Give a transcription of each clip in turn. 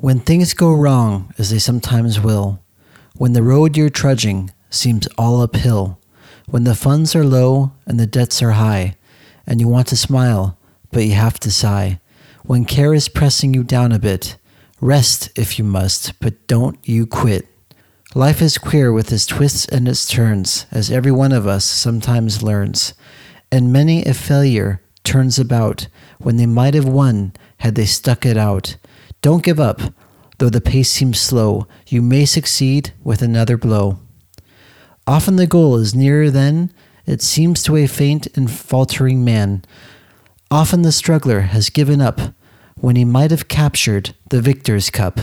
When things go wrong, as they sometimes will, when the road you're trudging seems all uphill, when the funds are low and the debts are high, and you want to smile, but you have to sigh, when care is pressing you down a bit, rest if you must, but don't you quit. Life is queer with its twists and its turns, as every one of us sometimes learns, and many a failure turns about when they might have won had they stuck it out. Don't give up, though the pace seems slow, you may succeed with another blow. Often the goal is nearer than it seems to a faint and faltering man. Often the struggler has given up when he might have captured the victor's cup,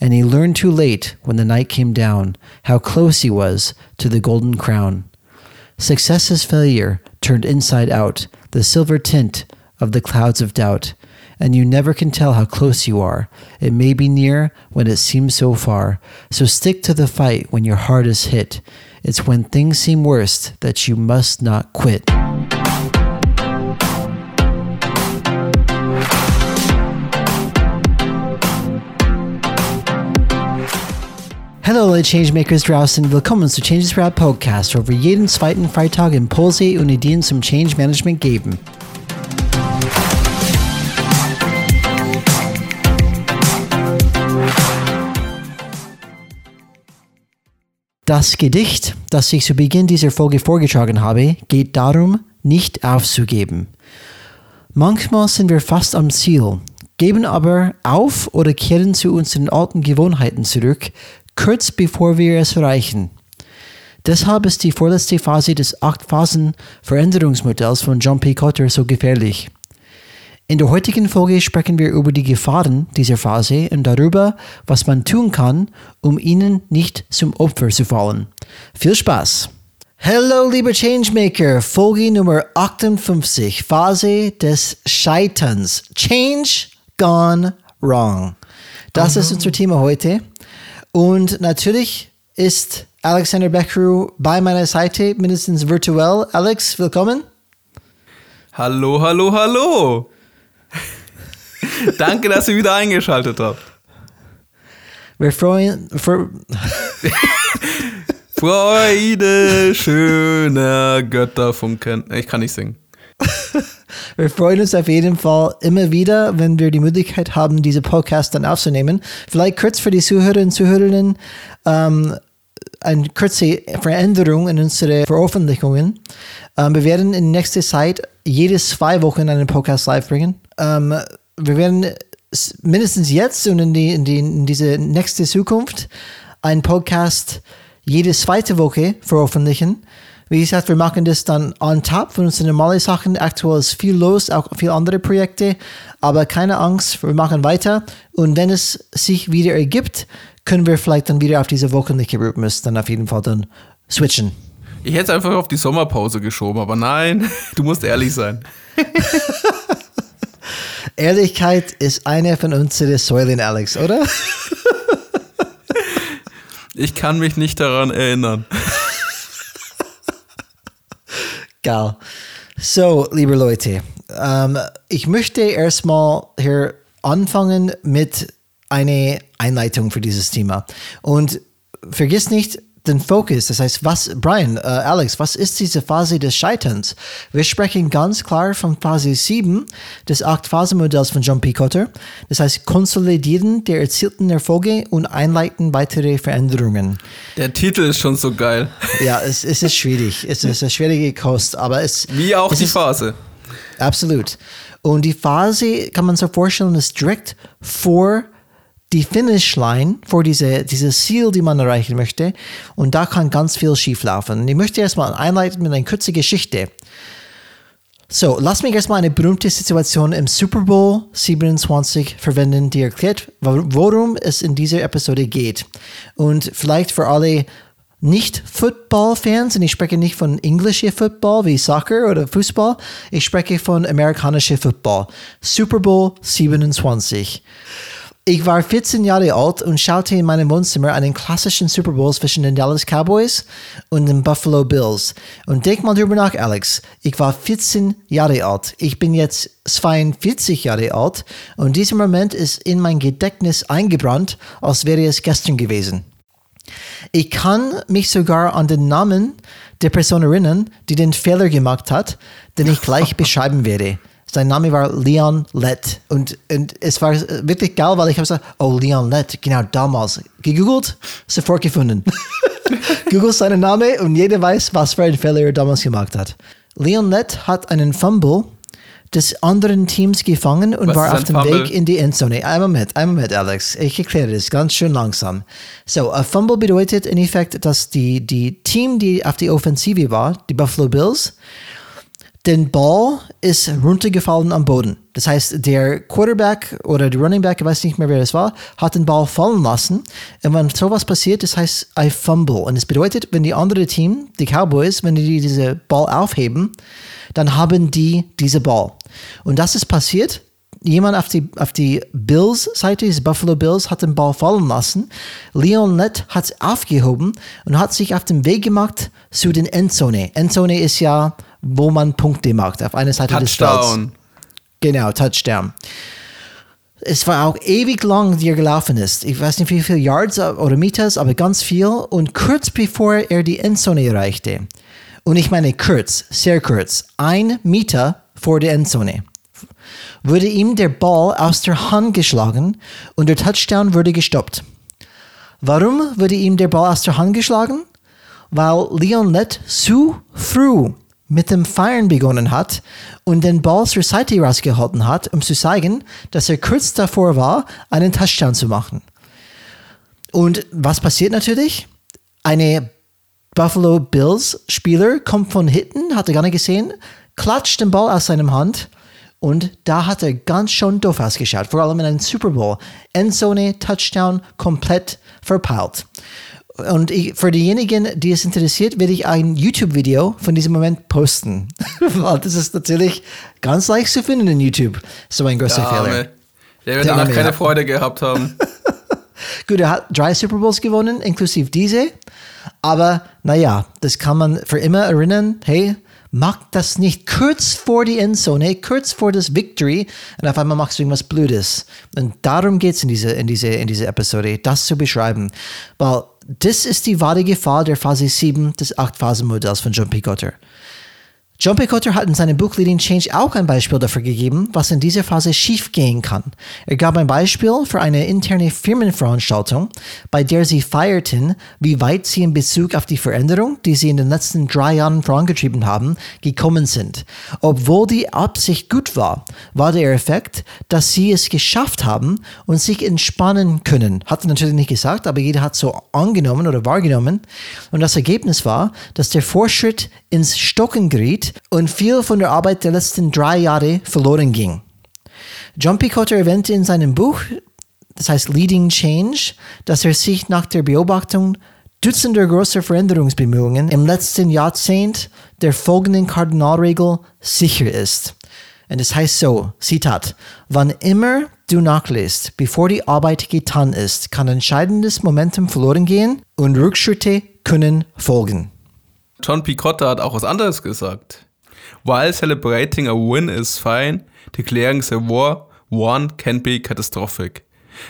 and he learned too late when the night came down how close he was to the golden crown. Success is failure turned inside out, the silver tint of the clouds of doubt, and you never can tell how close you are. It may be near when it seems so far. So stick to the fight when your heart is hit. It's when things seem worst that you must not quit. Hello, alle Changemakers draußen, willkommen zu Changes Rad Podcast, wo wir jeden zweiten Freitag Impulse und Ideen zum Change Management geben. Das Gedicht, das ich zu Beginn dieser Folge vorgetragen habe, geht darum, nicht aufzugeben. Manchmal sind wir fast am Ziel, geben aber auf oder kehren zu unseren alten Gewohnheiten zurück, kurz bevor wir es erreichen. Deshalb ist die vorletzte Phase des Acht-Phasen-Veränderungsmodells von John P. Cotter so gefährlich. In der heutigen Folge sprechen wir über die Gefahren dieser Phase und darüber, was man tun kann, um ihnen nicht zum Opfer zu fallen. Viel Spaß! Hallo, lieber Changemaker, Folge Nummer 58, Phase des Scheiterns. Change gone wrong. Das ist unser Thema heute. Und natürlich ist Alexander Beckeru bei meiner Seite, mindestens virtuell. Alex, willkommen. Hallo, hallo, hallo. Danke, dass ihr wieder eingeschaltet habt. Wir freuen, Freude schöner Götterfunken. Ich kann nicht singen. wir freuen uns auf jeden Fall immer wieder, wenn wir die Möglichkeit haben, diese Podcast dann aufzunehmen. Vielleicht kurz für die Zuhörerinnen und Zuhörerinnen ähm, eine kurze Veränderung in unsere Veröffentlichungen. Ähm, wir werden in nächster Zeit jede zwei Wochen einen Podcast live bringen. Ähm, wir werden mindestens jetzt und in, die, in, die, in diese nächste Zukunft einen Podcast jede zweite Woche veröffentlichen. Wie gesagt, wir machen das dann on top von unseren normalen Sachen. Aktuell ist viel los, auch viele andere Projekte. Aber keine Angst, wir machen weiter. Und wenn es sich wieder ergibt, können wir vielleicht dann wieder auf diese wöchentliche Rhythmus dann auf jeden Fall dann switchen. Ich hätte es einfach auf die Sommerpause geschoben, aber nein, du musst ehrlich sein. Ehrlichkeit ist eine von unseren Säulen, Alex, oder? Ich kann mich nicht daran erinnern. Geil. So, liebe Leute, ähm, ich möchte erstmal hier anfangen mit einer Einleitung für dieses Thema. Und vergiss nicht den Fokus. Das heißt, was, Brian, äh, Alex, was ist diese Phase des Scheiterns? Wir sprechen ganz klar von Phase 7 des Acht-Phasen-Modells von John P. Cotter. Das heißt, Konsolidieren der erzielten Erfolge und Einleiten weitere Veränderungen. Der Titel ist schon so geil. Ja, es, es ist schwierig. Es ist eine schwierige Kost, aber es Wie auch es die ist, Phase. Absolut. Und die Phase kann man so vorstellen, ist direkt vor die Finishline, vor diese, dieses Ziel, die man erreichen möchte. Und da kann ganz viel schieflaufen. Und ich möchte erstmal einleiten mit einer kurzen Geschichte. So, lass mich erstmal eine berühmte Situation im Super Bowl 27 verwenden, die erklärt, worum es in dieser Episode geht. Und vielleicht für alle nicht-Football-Fans, und ich spreche nicht von englischer Football wie Soccer oder Fußball, ich spreche von amerikanischer Football. Super Bowl 27. Ich war 14 Jahre alt und schaute in meinem Wohnzimmer einen klassischen Super Bowl zwischen den Dallas Cowboys und den Buffalo Bills. Und denk mal drüber nach, Alex. Ich war 14 Jahre alt. Ich bin jetzt 42 Jahre alt und dieser Moment ist in mein Gedächtnis eingebrannt, als wäre es gestern gewesen. Ich kann mich sogar an den Namen der Person erinnern, die den Fehler gemacht hat, den ich gleich beschreiben werde. Sein Name war Leon Lett. Und, und es war wirklich geil, weil ich habe gesagt, oh, Leon Lett, genau damals. Gegoogelt, sofort gefunden. Google seinen Namen und jeder weiß, was für einen Fehler er damals gemacht hat. Leon Lett hat einen Fumble des anderen Teams gefangen und Was war auf ein dem Fumble? Weg in die Endzone. Einmal mit, einmal mit, Alex. Ich erkläre das ganz schön langsam. So, a Fumble bedeutet in Effekt, dass die, die Team, die auf die Offensive war, die Buffalo Bills, den Ball ist runtergefallen am Boden. Das heißt, der Quarterback oder der Running Back, ich weiß nicht mehr, wer das war, hat den Ball fallen lassen. Und wenn sowas passiert, das heißt ein Fumble. Und es bedeutet, wenn die andere Team, die Cowboys, wenn die diese Ball aufheben, dann haben die diese Ball. Und das ist passiert. Jemand auf die, auf die Bills-Seite, die Buffalo Bills, hat den Ball fallen lassen. Leon Lett hat es aufgehoben und hat sich auf den Weg gemacht zu den Endzone. Endzone ist ja, wo man Punkte macht, auf einer Seite des Felds. Touchdown. Genau, Touchdown. Es war auch ewig lang, wie er gelaufen ist. Ich weiß nicht, wie viele Yards oder Meters, aber ganz viel. Und kurz bevor er die Endzone erreichte, und ich meine kurz, sehr kurz, ein Meter vor der Endzone, wurde ihm der Ball aus der Hand geschlagen und der Touchdown wurde gestoppt. Warum wurde ihm der Ball aus der Hand geschlagen? Weil Leon Lett zu früh mit dem Feiern begonnen hat und den Ball zur Seite rausgehalten hat, um zu zeigen, dass er kurz davor war, einen Touchdown zu machen. Und was passiert natürlich? Eine Buffalo Bills Spieler kommt von hinten, hat er gar nicht gesehen, klatscht den Ball aus seinem Hand und da hat er ganz schön doof ausgeschaut, vor allem in einem Super Bowl. Endzone, Touchdown, komplett verpeilt. Und ich, für diejenigen, die es interessiert, werde ich ein YouTube-Video von diesem Moment posten. Weil das ist natürlich ganz leicht zu finden in YouTube. So ein großer Fehler. Der wird danach keine. Freude gehabt haben. Gut, er hat drei Super Bowls gewonnen, inklusive diese. Aber naja, das kann man für immer erinnern. Hey, mach das nicht kurz vor die Endzone, kurz vor das Victory und auf einmal machst du irgendwas Blödes. Und darum geht es in diese, in, diese, in diese Episode, das zu beschreiben. Weil das ist die wahre Gefahr der Phase 7 des 8-Phasen-Modells von John P. Cotter. John P. Hat in seinem Buch Leading Change auch ein Beispiel dafür gegeben, was in dieser Phase schiefgehen kann. Er gab ein Beispiel für eine interne Firmenveranstaltung, bei der sie feierten, wie weit sie in Bezug auf die Veränderung, die sie in den letzten drei Jahren vorangetrieben haben, gekommen sind. Obwohl die Absicht gut war, war der Effekt, dass sie es geschafft haben und sich entspannen können. Hat er natürlich nicht gesagt, aber jeder hat so angenommen oder wahrgenommen. Und das Ergebnis war, dass der Fortschritt ins Stocken geriet und viel von der Arbeit der letzten drei Jahre verloren ging. John P. Cotter erwähnte in seinem Buch, das heißt Leading Change, dass er sich nach der Beobachtung Dutzender großer Veränderungsbemühungen im letzten Jahrzehnt der folgenden Kardinalregel sicher ist. Und es heißt so, Zitat, wann immer du nachlässt, bevor die Arbeit getan ist, kann entscheidendes Momentum verloren gehen und Rückschritte können folgen. John P. Cotter hat auch was anderes gesagt. While celebrating a win is fine, declaring the war won can be catastrophic.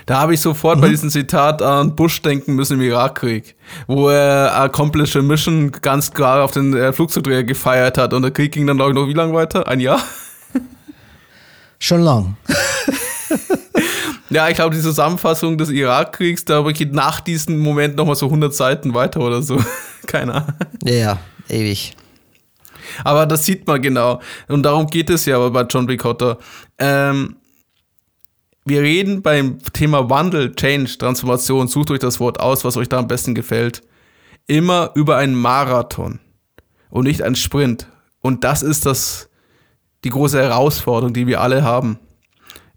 Da habe ich sofort bei diesem Zitat an Bush denken müssen im Irakkrieg, wo er Accomplish a Mission ganz klar auf den äh, Flugzeugträger gefeiert hat und der Krieg ging dann glaube ich noch wie lange weiter? Ein Jahr? Schon lang. Ja, ich glaube, die Zusammenfassung des Irakkriegs, da geht nach diesem Moment nochmal so 100 Seiten weiter oder so. Keine Ahnung. Ja, ja, ewig. Aber das sieht man genau. Und darum geht es ja aber bei John. Cotter. Ähm, wir reden beim Thema Wandel, Change, Transformation, sucht euch das Wort aus, was euch da am besten gefällt. Immer über einen Marathon und nicht einen Sprint. Und das ist das, die große Herausforderung, die wir alle haben.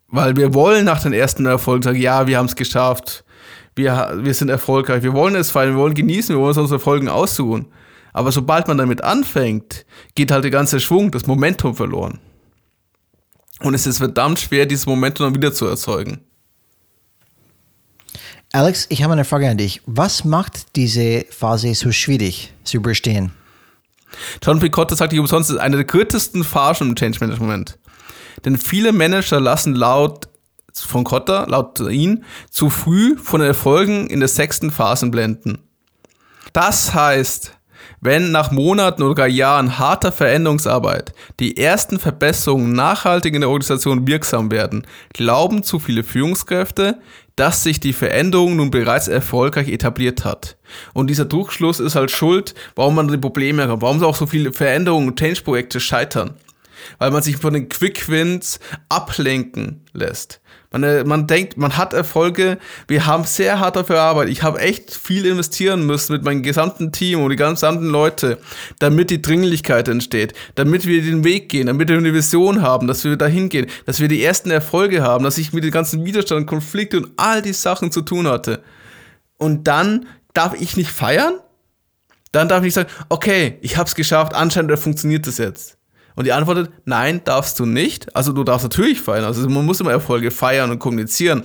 Weil wir wollen nach den ersten Erfolgen sagen, ja, wir haben es geschafft. Wir, wir sind erfolgreich. Wir wollen es feiern, wir wollen genießen, wir wollen uns unsere Erfolgen aussuchen. Aber sobald man damit anfängt, geht halt der ganze Schwung, das Momentum verloren. Und es ist verdammt schwer, dieses Momentum dann wieder zu erzeugen. Alex, ich habe eine Frage an dich. Was macht diese Phase so schwierig zu überstehen? John Picotta sagt nicht umsonst, es ist eine der kürzesten Phasen im Change Management. Denn viele Manager lassen laut von Cotta, laut ihn, zu früh von Erfolgen in der sechsten Phase blenden. Das heißt, wenn nach Monaten oder gar Jahren harter Veränderungsarbeit die ersten Verbesserungen nachhaltig in der Organisation wirksam werden, glauben zu viele Führungskräfte, dass sich die Veränderung nun bereits erfolgreich etabliert hat. Und dieser Druckschluss ist halt schuld, warum man die Probleme hat, warum auch so viele Veränderungen und Change-Projekte scheitern. Weil man sich von den Quick-Wins ablenken lässt. Man, äh, man denkt, man hat Erfolge. Wir haben sehr hart dafür gearbeitet. Ich habe echt viel investieren müssen mit meinem gesamten Team und die gesamten Leute, damit die Dringlichkeit entsteht, damit wir den Weg gehen, damit wir eine Vision haben, dass wir dahin gehen, dass wir die ersten Erfolge haben, dass ich mit den ganzen Widerstand, Konflikte und all die Sachen zu tun hatte. Und dann darf ich nicht feiern? Dann darf ich sagen, okay, ich habe es geschafft, anscheinend funktioniert das jetzt. Und die antwortet, nein, darfst du nicht. Also du darfst natürlich feiern. Also man muss immer Erfolge feiern und kommunizieren.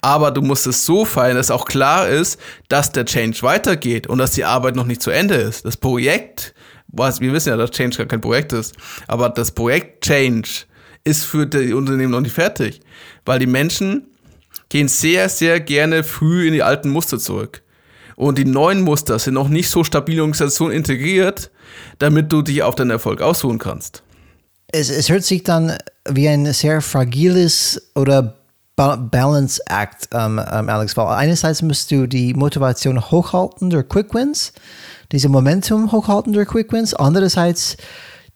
Aber du musst es so feiern, dass auch klar ist, dass der Change weitergeht und dass die Arbeit noch nicht zu Ende ist. Das Projekt, was, wir wissen ja, dass Change gar kein Projekt ist, aber das Projekt Change ist für die Unternehmen noch nicht fertig. Weil die Menschen gehen sehr, sehr gerne früh in die alten Muster zurück. Und die neuen Muster sind noch nicht so stabil in Organisation integriert, damit du dich auf deinen Erfolg ausruhen kannst es, es hört sich dann wie ein sehr fragiles oder ba Balance Act, ähm, ähm, Alex, weil einerseits musst du die Motivation hochhalten durch Quick Wins, diese Momentum hochhalten durch Quick Wins, andererseits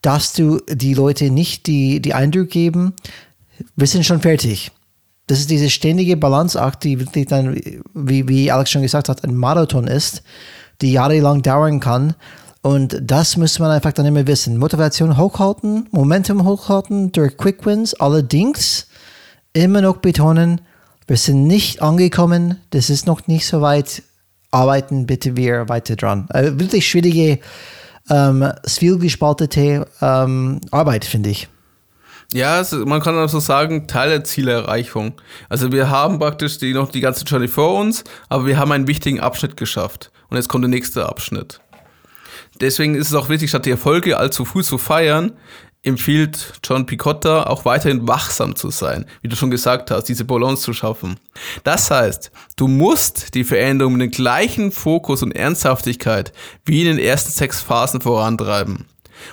darfst du die Leute nicht die, die Eindruck geben, wir sind schon fertig. Das ist diese ständige Balanceakt, die wirklich dann, wie, wie Alex schon gesagt hat, ein Marathon ist, die jahrelang dauern kann und das muss man einfach dann immer wissen. Motivation hochhalten, Momentum hochhalten durch Quick Wins. Allerdings immer noch betonen, wir sind nicht angekommen, das ist noch nicht so weit. Arbeiten bitte wir weiter dran. Äh, wirklich schwierige, ähm, vielgespaltete ähm, Arbeit, finde ich. Ja, also man kann also sagen, Teil der Zielerreichung. Also wir haben praktisch die, noch die ganze Journey vor uns, aber wir haben einen wichtigen Abschnitt geschafft. Und jetzt kommt der nächste Abschnitt deswegen ist es auch wichtig, statt die Erfolge allzu früh zu feiern, empfiehlt John Picotta auch weiterhin wachsam zu sein, wie du schon gesagt hast, diese Balance zu schaffen. Das heißt, du musst die Veränderung mit dem gleichen Fokus und Ernsthaftigkeit wie in den ersten sechs Phasen vorantreiben.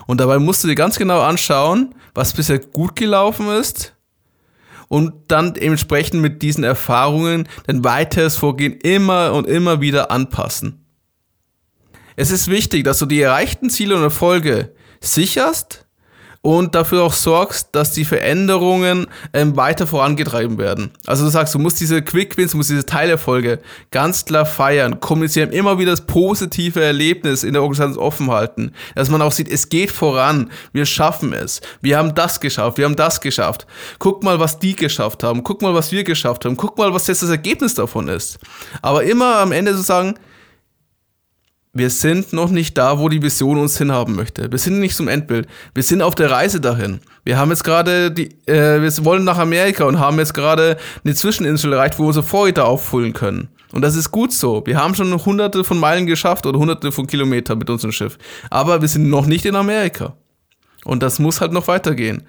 Und dabei musst du dir ganz genau anschauen, was bisher gut gelaufen ist und dann entsprechend mit diesen Erfahrungen dein weiteres Vorgehen immer und immer wieder anpassen. Es ist wichtig, dass du die erreichten Ziele und Erfolge sicherst und dafür auch sorgst, dass die Veränderungen ähm, weiter vorangetrieben werden. Also du sagst, du musst diese Quick Wins, du musst diese Teilerfolge ganz klar feiern, kommunizieren, immer wieder das positive Erlebnis in der Organisation offen halten, dass man auch sieht, es geht voran, wir schaffen es, wir haben das geschafft, wir haben das geschafft. Guck mal, was die geschafft haben, guck mal, was wir geschafft haben, guck mal, was jetzt das Ergebnis davon ist. Aber immer am Ende zu sagen, wir sind noch nicht da, wo die Vision uns hinhaben möchte. Wir sind nicht zum Endbild. Wir sind auf der Reise dahin. Wir haben jetzt gerade die, äh, wir wollen nach Amerika und haben jetzt gerade eine Zwischeninsel erreicht, wo wir unsere Vorräte auffüllen können. Und das ist gut so. Wir haben schon hunderte von Meilen geschafft oder hunderte von Kilometern mit unserem Schiff. Aber wir sind noch nicht in Amerika. Und das muss halt noch weitergehen.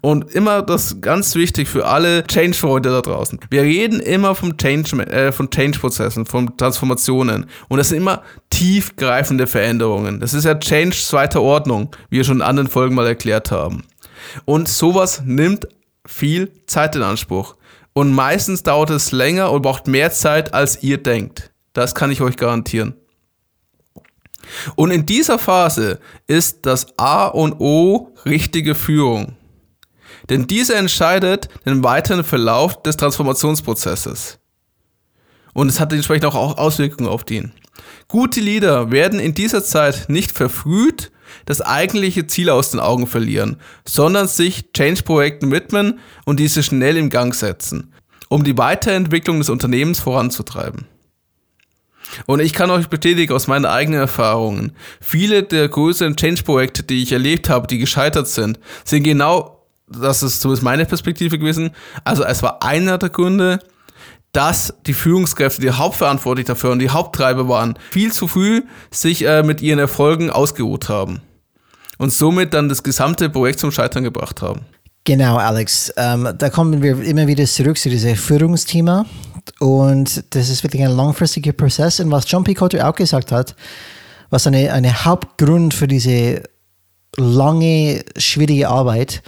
Und immer das ganz wichtig für alle Change-Freunde da draußen. Wir reden immer vom Change, äh, von Change-Prozessen, von Transformationen. Und das sind immer tiefgreifende Veränderungen. Das ist ja Change zweiter Ordnung, wie wir schon in anderen Folgen mal erklärt haben. Und sowas nimmt viel Zeit in Anspruch. Und meistens dauert es länger und braucht mehr Zeit, als ihr denkt. Das kann ich euch garantieren. Und in dieser Phase ist das A und O richtige Führung. Denn diese entscheidet den weiteren Verlauf des Transformationsprozesses. Und es hat entsprechend auch Auswirkungen auf den. Gute Leader werden in dieser Zeit nicht verfrüht das eigentliche Ziel aus den Augen verlieren, sondern sich Change-Projekten widmen und diese schnell im Gang setzen, um die Weiterentwicklung des Unternehmens voranzutreiben. Und ich kann euch bestätigen aus meinen eigenen Erfahrungen, viele der größeren Change-Projekte, die ich erlebt habe, die gescheitert sind, sind genau, das ist zumindest meine Perspektive gewesen, also es war einer der Gründe, dass die Führungskräfte, die hauptverantwortlich dafür und die Haupttreiber waren, viel zu früh sich äh, mit ihren Erfolgen ausgeruht haben und somit dann das gesamte Projekt zum Scheitern gebracht haben. Genau, Alex. Ähm, da kommen wir immer wieder zurück zu diesem Führungsthema. Und das ist wirklich ein langfristiger Prozess. Und was John P. Cotter auch gesagt hat, was eine, eine Hauptgrund für diese lange, schwierige Arbeit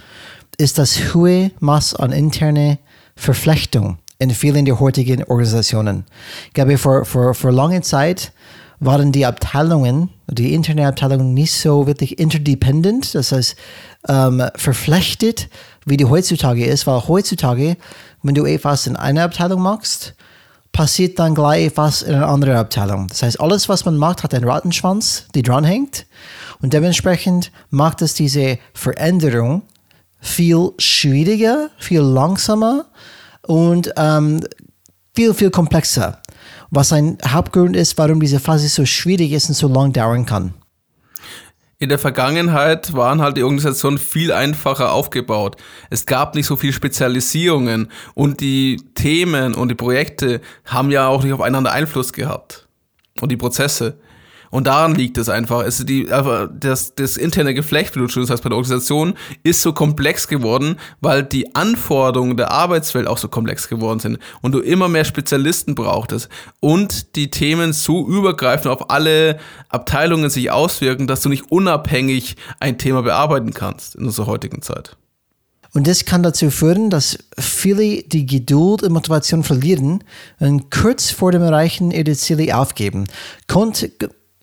ist das hohe Maß an interne Verflechtung in vielen der heutigen Organisationen. Ich glaube, vor, vor, vor langer Zeit waren die Abteilungen, die interne Abteilungen nicht so wirklich interdependent, das heißt ähm, verflechtet, wie die heutzutage ist, weil heutzutage, wenn du etwas in einer Abteilung machst, passiert dann gleich etwas in einer anderen Abteilung. Das heißt, alles, was man macht, hat einen Rattenschwanz, die dranhängt und dementsprechend macht es diese Veränderung viel schwieriger, viel langsamer und ähm, viel, viel komplexer. Was ein Hauptgrund ist, warum diese Phase so schwierig ist und so lang dauern kann. In der Vergangenheit waren halt die Organisationen viel einfacher aufgebaut. Es gab nicht so viel Spezialisierungen und die Themen und die Projekte haben ja auch nicht aufeinander Einfluss gehabt. Und die Prozesse. Und daran liegt es einfach. Es die, das, das interne Geflecht, wie du schon sagst, bei der Organisation ist so komplex geworden, weil die Anforderungen der Arbeitswelt auch so komplex geworden sind und du immer mehr Spezialisten brauchtest und die Themen so übergreifend auf alle Abteilungen sich auswirken, dass du nicht unabhängig ein Thema bearbeiten kannst in unserer heutigen Zeit. Und das kann dazu führen, dass viele die Geduld und Motivation verlieren und kurz vor dem Erreichen ihrer Ziele aufgeben. Konnt,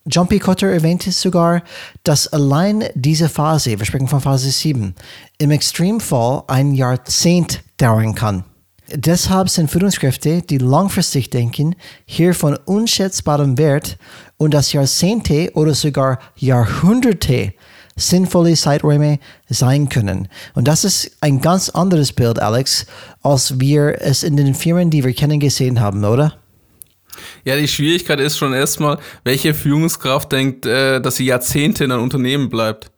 John P. Cotter erwähnte sogar, dass allein diese Phase, wir sprechen von Phase 7, im Extremfall ein Jahrzehnt dauern kann. Deshalb sind Führungskräfte, die langfristig denken, hier von unschätzbarem Wert und dass Jahrzehnte oder sogar Jahrhunderte sinnvolle Zeiträume sein können. Und das ist ein ganz anderes Bild, Alex, als wir es in den Firmen, die wir kennen, gesehen haben, oder? Ja, die Schwierigkeit ist schon erstmal, welche Führungskraft denkt, äh, dass sie Jahrzehnte in einem Unternehmen bleibt.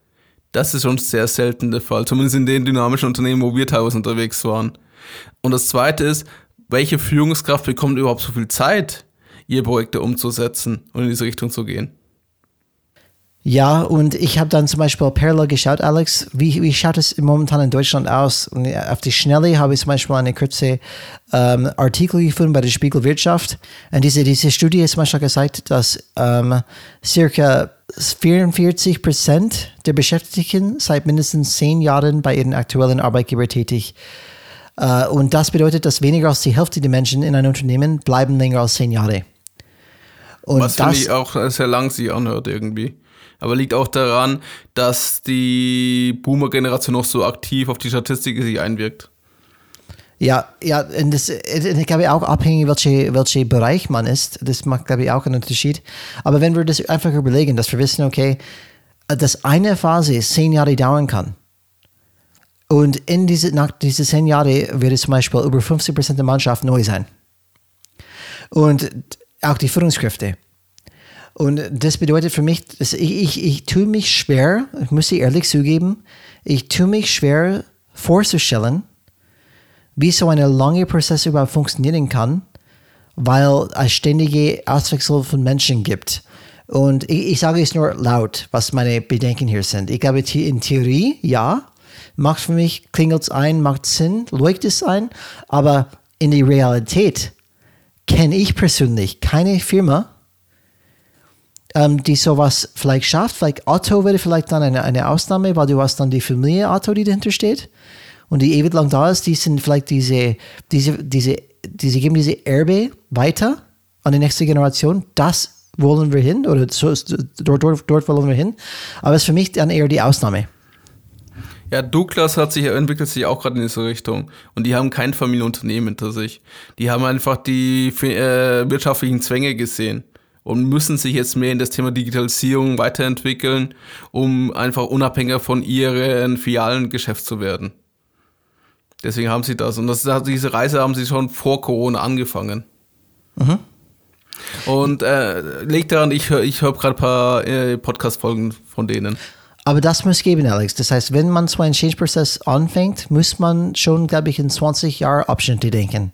Das ist schon sehr selten der Fall, zumindest in den dynamischen Unternehmen, wo wir teilweise unterwegs waren. Und das Zweite ist, welche Führungskraft bekommt überhaupt so viel Zeit, ihr Projekte umzusetzen und in diese Richtung zu gehen? Ja, und ich habe dann zum Beispiel parallel geschaut, Alex, wie, wie schaut es momentan in Deutschland aus? Und auf die Schnelle habe ich zum Beispiel eine kurze ähm, Artikel gefunden bei der Spiegel Wirtschaft. Und diese, diese Studie hat zum Beispiel gezeigt, dass ähm, circa 44 Prozent der Beschäftigten seit mindestens zehn Jahren bei ihren aktuellen Arbeitgeber tätig. Äh, und das bedeutet, dass weniger als die Hälfte der Menschen in einem Unternehmen bleiben länger als zehn Jahre. Und Was finde ich auch sehr lang sich anhört irgendwie aber liegt auch daran, dass die Boomer-Generation noch so aktiv auf die Statistik sich einwirkt. Ja, ja, und das, ich glaube auch abhängig, welcher welche Bereich man ist, das macht, glaube ich, auch einen Unterschied. Aber wenn wir das einfach überlegen, dass wir wissen, okay, dass eine Phase zehn Jahre dauern kann, und in diese, nach diesen zehn Jahren wird zum Beispiel über 50 Prozent der Mannschaft neu sein. Und auch die Führungskräfte. Und das bedeutet für mich, ich, ich, ich tue mich schwer, ich muss ehrlich zugeben, ich tue mich schwer vorzustellen, wie so ein langer Prozess überhaupt funktionieren kann, weil es ständige Auswechsel von Menschen gibt. Und ich, ich sage es nur laut, was meine Bedenken hier sind. Ich glaube, in Theorie, ja, macht für mich, klingelt es ein, macht Sinn, leuchtet es ein, aber in der Realität kenne ich persönlich keine Firma, ähm, die sowas vielleicht schafft. Vielleicht Otto wäre vielleicht dann eine, eine Ausnahme, weil du hast dann die Familie Otto, die dahinter steht und die ewig lang da ist. Die sind vielleicht diese, diese, diese, diese geben diese Erbe weiter an die nächste Generation. Das wollen wir hin oder so, dort, dort, dort wollen wir hin. Aber es ist für mich dann eher die Ausnahme. Ja, Douglas hat sich entwickelt sich auch gerade in diese Richtung. Und die haben kein Familienunternehmen hinter sich. Die haben einfach die äh, wirtschaftlichen Zwänge gesehen und müssen sich jetzt mehr in das Thema Digitalisierung weiterentwickeln, um einfach unabhängiger von ihren Filialen Geschäft zu werden. Deswegen haben sie das. Und das, diese Reise haben sie schon vor Corona angefangen. Mhm. Und äh, liegt daran, ich höre ich hör gerade ein paar äh, Podcast-Folgen von denen. Aber das muss geben, Alex. Das heißt, wenn man so einen Change-Prozess anfängt, muss man schon, glaube ich, in 20 Jahre Abschnitte denken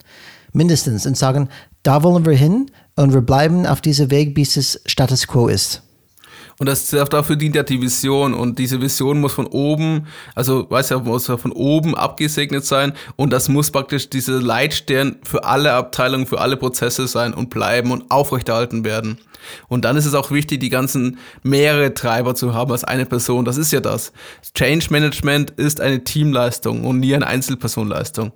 mindestens, und sagen, da wollen wir hin und wir bleiben auf diesem Weg, bis es Status quo ist. Und das, dafür dient ja die Vision. Und diese Vision muss von oben, also weiß ja, muss von oben abgesegnet sein. Und das muss praktisch dieser Leitstern für alle Abteilungen, für alle Prozesse sein und bleiben und aufrechterhalten werden. Und dann ist es auch wichtig, die ganzen mehrere Treiber zu haben als eine Person. Das ist ja das. Change Management ist eine Teamleistung und nie eine Einzelpersonleistung.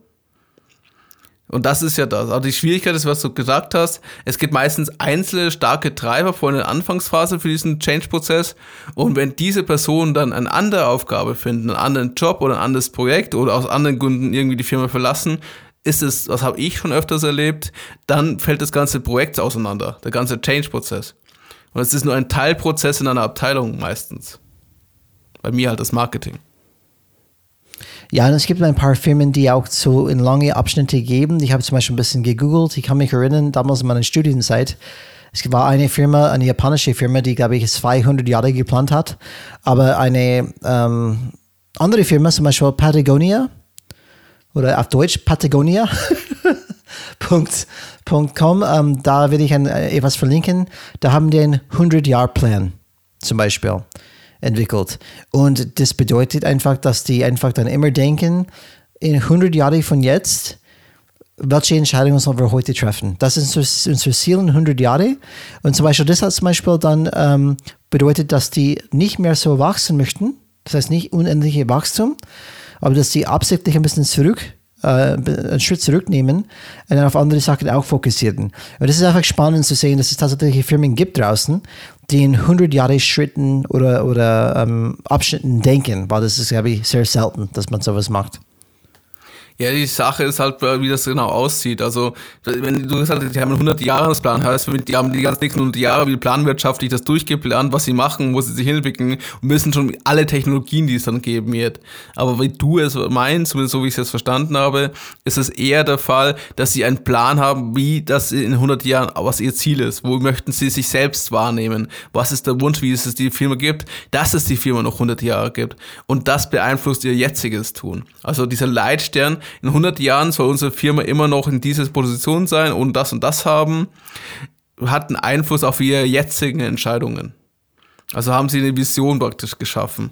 Und das ist ja das. Aber die Schwierigkeit ist, was du gesagt hast. Es gibt meistens einzelne starke Treiber vor einer Anfangsphase für diesen Change-Prozess. Und wenn diese Personen dann eine andere Aufgabe finden, einen anderen Job oder ein anderes Projekt oder aus anderen Gründen irgendwie die Firma verlassen, ist es, das habe ich schon öfters erlebt, dann fällt das ganze Projekt auseinander, der ganze Change-Prozess. Und es ist nur ein Teilprozess in einer Abteilung meistens. Bei mir halt das Marketing. Ja, und es gibt ein paar Firmen, die auch so in lange Abschnitte geben. Ich habe zum Beispiel ein bisschen gegoogelt. Ich kann mich erinnern, damals in meiner Studienzeit, es war eine Firma, eine japanische Firma, die, glaube ich, 200 Jahre geplant hat. Aber eine ähm, andere Firma, zum Beispiel Patagonia, oder auf Deutsch Patagonia. .com, ähm, da werde ich ein, äh, etwas verlinken. Da haben die einen 100-Jahr-Plan zum Beispiel entwickelt. Und das bedeutet einfach, dass die einfach dann immer denken, in 100 Jahren von jetzt, welche Entscheidungen sollen wir heute treffen? Das ist unser, Ziel in 100 Jahren. Und zum Beispiel, das hat zum Beispiel dann ähm, bedeutet, dass die nicht mehr so wachsen möchten. Das heißt nicht unendliche Wachstum, aber dass die absichtlich ein bisschen zurück einen Schritt zurücknehmen und dann auf andere Sachen auch fokussieren. Und das ist einfach spannend zu sehen, dass es tatsächlich Firmen gibt draußen, die in 100 Jahre Schritten oder, oder ähm, Abschnitten denken, weil das ist, glaube ich, sehr selten, dass man sowas macht. Ja, die Sache ist halt, wie das genau aussieht. Also, wenn du gesagt hast, die haben einen 100-Jahres-Plan, heißt, die haben die ganzen nächsten 100 Jahre wie planwirtschaftlich das durchgeplant, was sie machen, wo sie sich hinentwickeln und wissen schon alle Technologien, die es dann geben wird. Aber wie du es meinst, zumindest so wie ich es jetzt verstanden habe, ist es eher der Fall, dass sie einen Plan haben, wie das in 100 Jahren, was ihr Ziel ist. Wo möchten sie sich selbst wahrnehmen? Was ist der Wunsch, wie es die Firma gibt, dass es die Firma noch 100 Jahre gibt? Und das beeinflusst ihr jetziges Tun. Also dieser Leitstern, in 100 Jahren soll unsere Firma immer noch in dieser Position sein und das und das haben, hat einen Einfluss auf ihre jetzigen Entscheidungen. Also haben sie eine Vision praktisch geschaffen.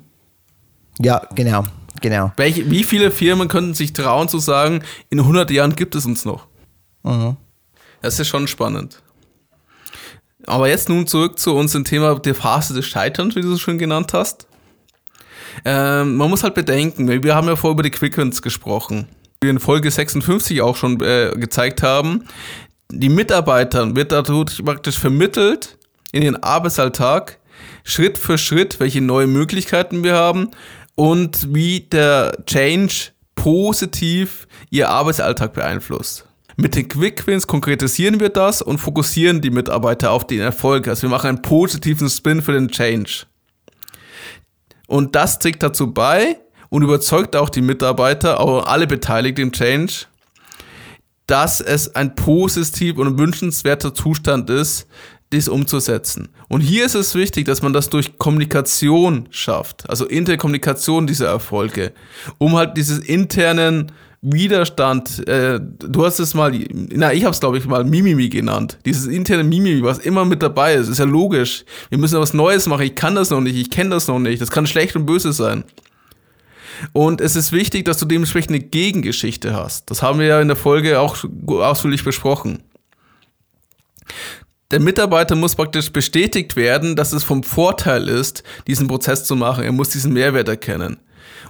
Ja, genau, genau. Welche, wie viele Firmen könnten sich trauen zu sagen, in 100 Jahren gibt es uns noch? Mhm. Das ist schon spannend. Aber jetzt nun zurück zu unserem Thema der Phase des Scheiterns, wie du es schon genannt hast. Ähm, man muss halt bedenken, wir haben ja vorher über die Quickens gesprochen in Folge 56 auch schon äh, gezeigt haben, die Mitarbeitern wird dadurch praktisch vermittelt in ihren Arbeitsalltag, Schritt für Schritt, welche neue Möglichkeiten wir haben und wie der Change positiv ihr Arbeitsalltag beeinflusst. Mit den Quick Wins konkretisieren wir das und fokussieren die Mitarbeiter auf den Erfolg. Also wir machen einen positiven Spin für den Change. Und das trägt dazu bei, und überzeugt auch die Mitarbeiter, aber alle Beteiligten im Change, dass es ein positiv und wünschenswerter Zustand ist, dies umzusetzen. Und hier ist es wichtig, dass man das durch Kommunikation schafft, also Interkommunikation dieser Erfolge, um halt dieses internen Widerstand, äh, du hast es mal, na, ich habe es glaube ich mal Mimimi genannt. Dieses interne Mimimi, was immer mit dabei ist, ist ja logisch. Wir müssen was Neues machen. Ich kann das noch nicht, ich kenne das noch nicht. Das kann schlecht und böse sein. Und es ist wichtig, dass du dementsprechend eine Gegengeschichte hast. Das haben wir ja in der Folge auch ausführlich besprochen. Der Mitarbeiter muss praktisch bestätigt werden, dass es vom Vorteil ist, diesen Prozess zu machen. Er muss diesen Mehrwert erkennen.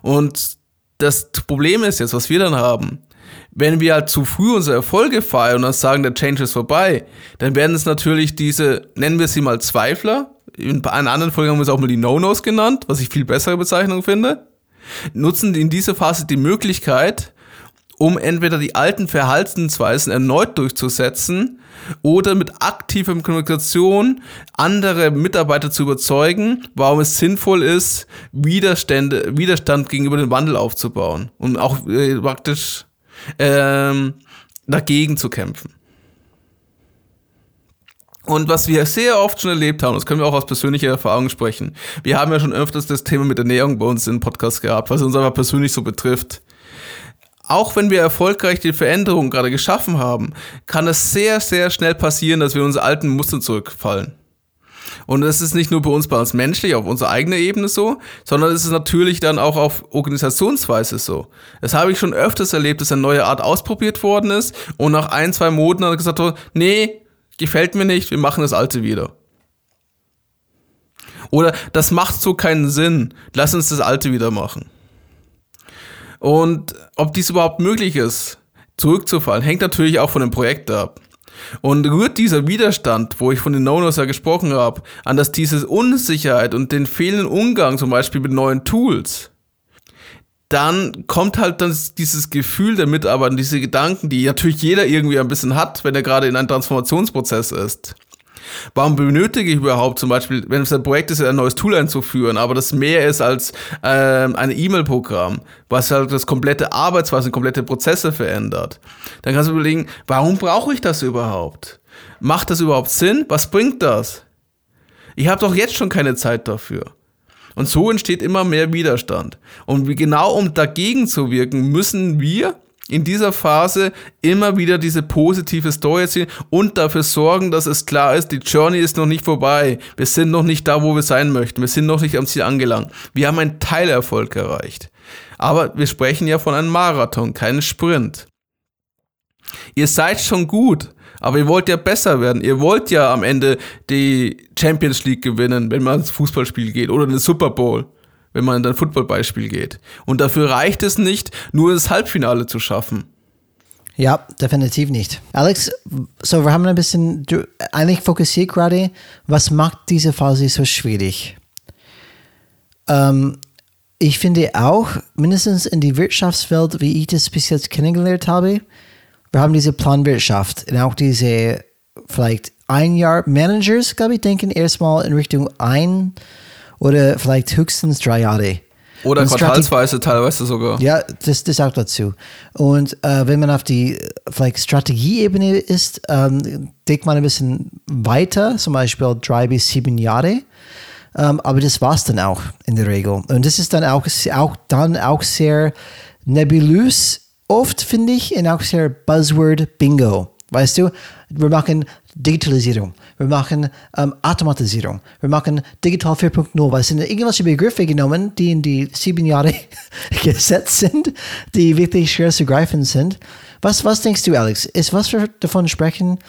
Und das Problem ist jetzt, was wir dann haben, wenn wir halt zu früh unsere Erfolge feiern und dann sagen, der Change ist vorbei, dann werden es natürlich diese, nennen wir sie mal Zweifler, in einer anderen Folge haben wir es auch mal die No-Nos genannt, was ich viel bessere Bezeichnung finde nutzen in dieser Phase die Möglichkeit, um entweder die alten Verhaltensweisen erneut durchzusetzen oder mit aktiver Kommunikation andere Mitarbeiter zu überzeugen, warum es sinnvoll ist, Widerstände, Widerstand gegenüber dem Wandel aufzubauen und auch äh, praktisch ähm, dagegen zu kämpfen. Und was wir sehr oft schon erlebt haben, das können wir auch aus persönlicher Erfahrung sprechen. Wir haben ja schon öfters das Thema mit Ernährung bei uns im Podcast gehabt, was uns aber persönlich so betrifft. auch wenn wir erfolgreich die Veränderung gerade geschaffen haben, kann es sehr, sehr schnell passieren, dass wir in unsere alten Muster zurückfallen. Und das ist nicht nur bei uns, bei uns menschlich, auf unserer eigenen Ebene so, sondern es ist natürlich dann auch auf Organisationsweise so. Das habe ich schon öfters erlebt, dass eine neue Art ausprobiert worden ist und nach ein, zwei Monaten hat gesagt, nee, gefällt mir nicht, wir machen das alte wieder. Oder das macht so keinen Sinn, lass uns das alte wieder machen. Und ob dies überhaupt möglich ist, zurückzufallen, hängt natürlich auch von dem Projekt ab. Und rührt dieser Widerstand, wo ich von den No-Nos ja gesprochen habe, an dass diese Unsicherheit und den fehlenden Umgang zum Beispiel mit neuen Tools, dann kommt halt dann dieses Gefühl der Mitarbeiter, diese Gedanken, die natürlich jeder irgendwie ein bisschen hat, wenn er gerade in einem Transformationsprozess ist. Warum benötige ich überhaupt zum Beispiel, wenn es ein Projekt ist, ein neues Tool einzuführen, aber das mehr ist als äh, ein E-Mail-Programm, was halt das komplette Arbeitsweise, komplette Prozesse verändert, dann kannst du überlegen, warum brauche ich das überhaupt? Macht das überhaupt Sinn? Was bringt das? Ich habe doch jetzt schon keine Zeit dafür. Und so entsteht immer mehr Widerstand. Und genau um dagegen zu wirken, müssen wir in dieser Phase immer wieder diese positive Story erzählen und dafür sorgen, dass es klar ist, die Journey ist noch nicht vorbei. Wir sind noch nicht da, wo wir sein möchten. Wir sind noch nicht am Ziel angelangt. Wir haben einen Teilerfolg erreicht. Aber wir sprechen ja von einem Marathon, keinen Sprint. Ihr seid schon gut, aber ihr wollt ja besser werden. Ihr wollt ja am Ende die Champions League gewinnen, wenn man ins Fußballspiel geht oder den Super Bowl wenn man in dein Footballbeispiel geht. Und dafür reicht es nicht, nur das Halbfinale zu schaffen. Ja, definitiv nicht. Alex, so wir haben ein bisschen du, eigentlich fokussiert gerade, was macht diese Phase so schwierig? Ähm, ich finde auch, mindestens in die Wirtschaftswelt, wie ich das bis jetzt kennengelernt habe, wir haben diese Planwirtschaft und auch diese vielleicht ein Jahr Managers, glaube ich, denken erstmal in Richtung ein oder vielleicht höchstens drei Jahre. Oder und quartalsweise teilweise sogar. Ja, das, das auch dazu. Und äh, wenn man auf die vielleicht Strategieebene ist, ähm, denkt man ein bisschen weiter, zum Beispiel drei bis sieben Jahre. Ähm, aber das war es dann auch in der Regel. Und das ist dann auch, auch dann auch sehr nebulös, oft finde ich, und auch sehr Buzzword Bingo. Weißt du, wir machen Digitalisierung, wir machen ähm, Automatisierung, wir machen Digital 4.0, weil es sind irgendwelche Begriffe genommen, die in die sieben Jahre gesetzt sind, die wirklich schwer zu greifen sind. Was, was denkst du, Alex? Ist was wir davon sprechen,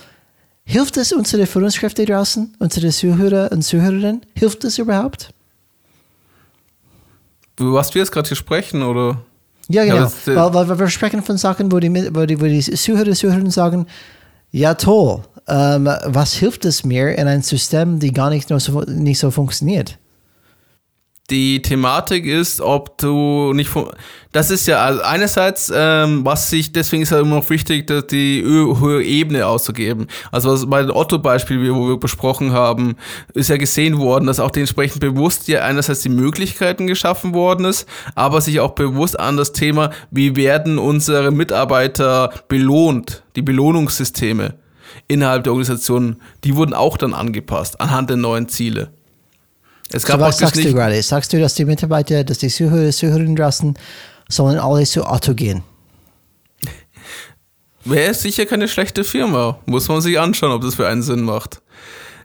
hilft es unsere Führungskräfte draußen, unsere Zuhörer und Zuhörerinnen? Hilft es überhaupt? Was wir jetzt gerade hier sprechen, oder? Ja, genau. Ja, weil, weil, weil, wir sprechen von Sachen, wo die, wo die, wo die Zuhörer, Zuhörerinnen sagen, ja toll, ähm, was hilft es mir in einem System, die gar nicht, so, nicht so funktioniert? Die Thematik ist, ob du nicht von. Das ist ja also einerseits, ähm, was sich, deswegen ist ja immer noch wichtig, dass die höhere Ebene auszugeben. Also was bei dem Otto-Beispiel, wo wir besprochen haben, ist ja gesehen worden, dass auch dementsprechend bewusst ja einerseits die Möglichkeiten geschaffen worden ist, aber sich auch bewusst an das Thema, wie werden unsere Mitarbeiter belohnt, die Belohnungssysteme innerhalb der Organisation, die wurden auch dann angepasst anhand der neuen Ziele. Es gab so was sagst du gerade? Sagst du, dass die Mitarbeiter, dass die Zuhörer, Zuhörerinnen draußen sollen alle zu Otto gehen? Wäre sicher keine schlechte Firma. Muss man sich anschauen, ob das für einen Sinn macht.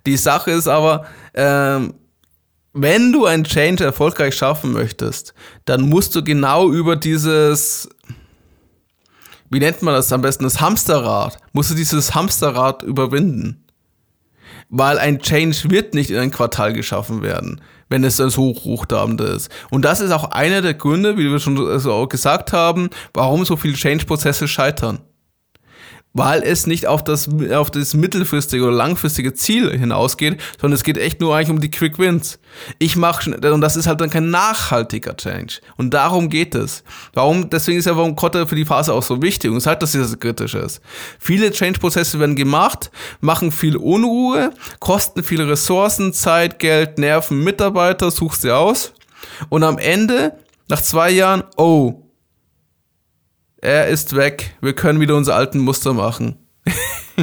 Die Sache ist aber, ähm, wenn du ein Change erfolgreich schaffen möchtest, dann musst du genau über dieses wie nennt man das am besten, das Hamsterrad, musst du dieses Hamsterrad überwinden. Weil ein Change wird nicht in ein Quartal geschaffen werden, wenn es so hochtrabend ist. Und das ist auch einer der Gründe, wie wir schon so gesagt haben, warum so viele Change-Prozesse scheitern weil es nicht auf das, auf das mittelfristige oder langfristige Ziel hinausgeht, sondern es geht echt nur eigentlich um die Quick Wins. Ich mache, und das ist halt dann kein nachhaltiger Change. Und darum geht es. Warum, deswegen ist ja warum Kotter für die Phase auch so wichtig und sagt, dass das kritisch ist. Viele Change-Prozesse werden gemacht, machen viel Unruhe, kosten viele Ressourcen, Zeit, Geld, Nerven, Mitarbeiter, suchst sie aus. Und am Ende, nach zwei Jahren, oh, er ist weg. Wir können wieder unsere alten Muster machen.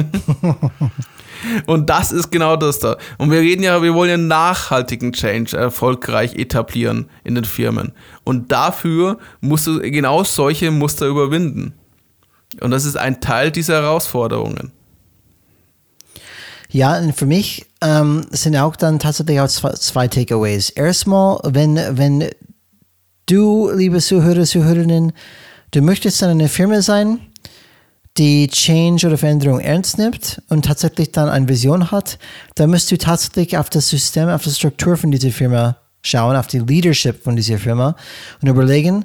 Und das ist genau das da. Und wir reden ja, wir wollen ja nachhaltigen Change erfolgreich etablieren in den Firmen. Und dafür musst du genau solche Muster überwinden. Und das ist ein Teil dieser Herausforderungen. Ja, und für mich ähm, sind auch dann tatsächlich auch zwei, zwei Takeaways. Erstmal, wenn, wenn du, liebe Zuhörer, Zuhörerinnen, du möchtest dann eine Firma sein, die Change oder Veränderung ernst nimmt und tatsächlich dann eine Vision hat, dann musst du tatsächlich auf das System, auf die Struktur von dieser Firma schauen, auf die Leadership von dieser Firma und überlegen,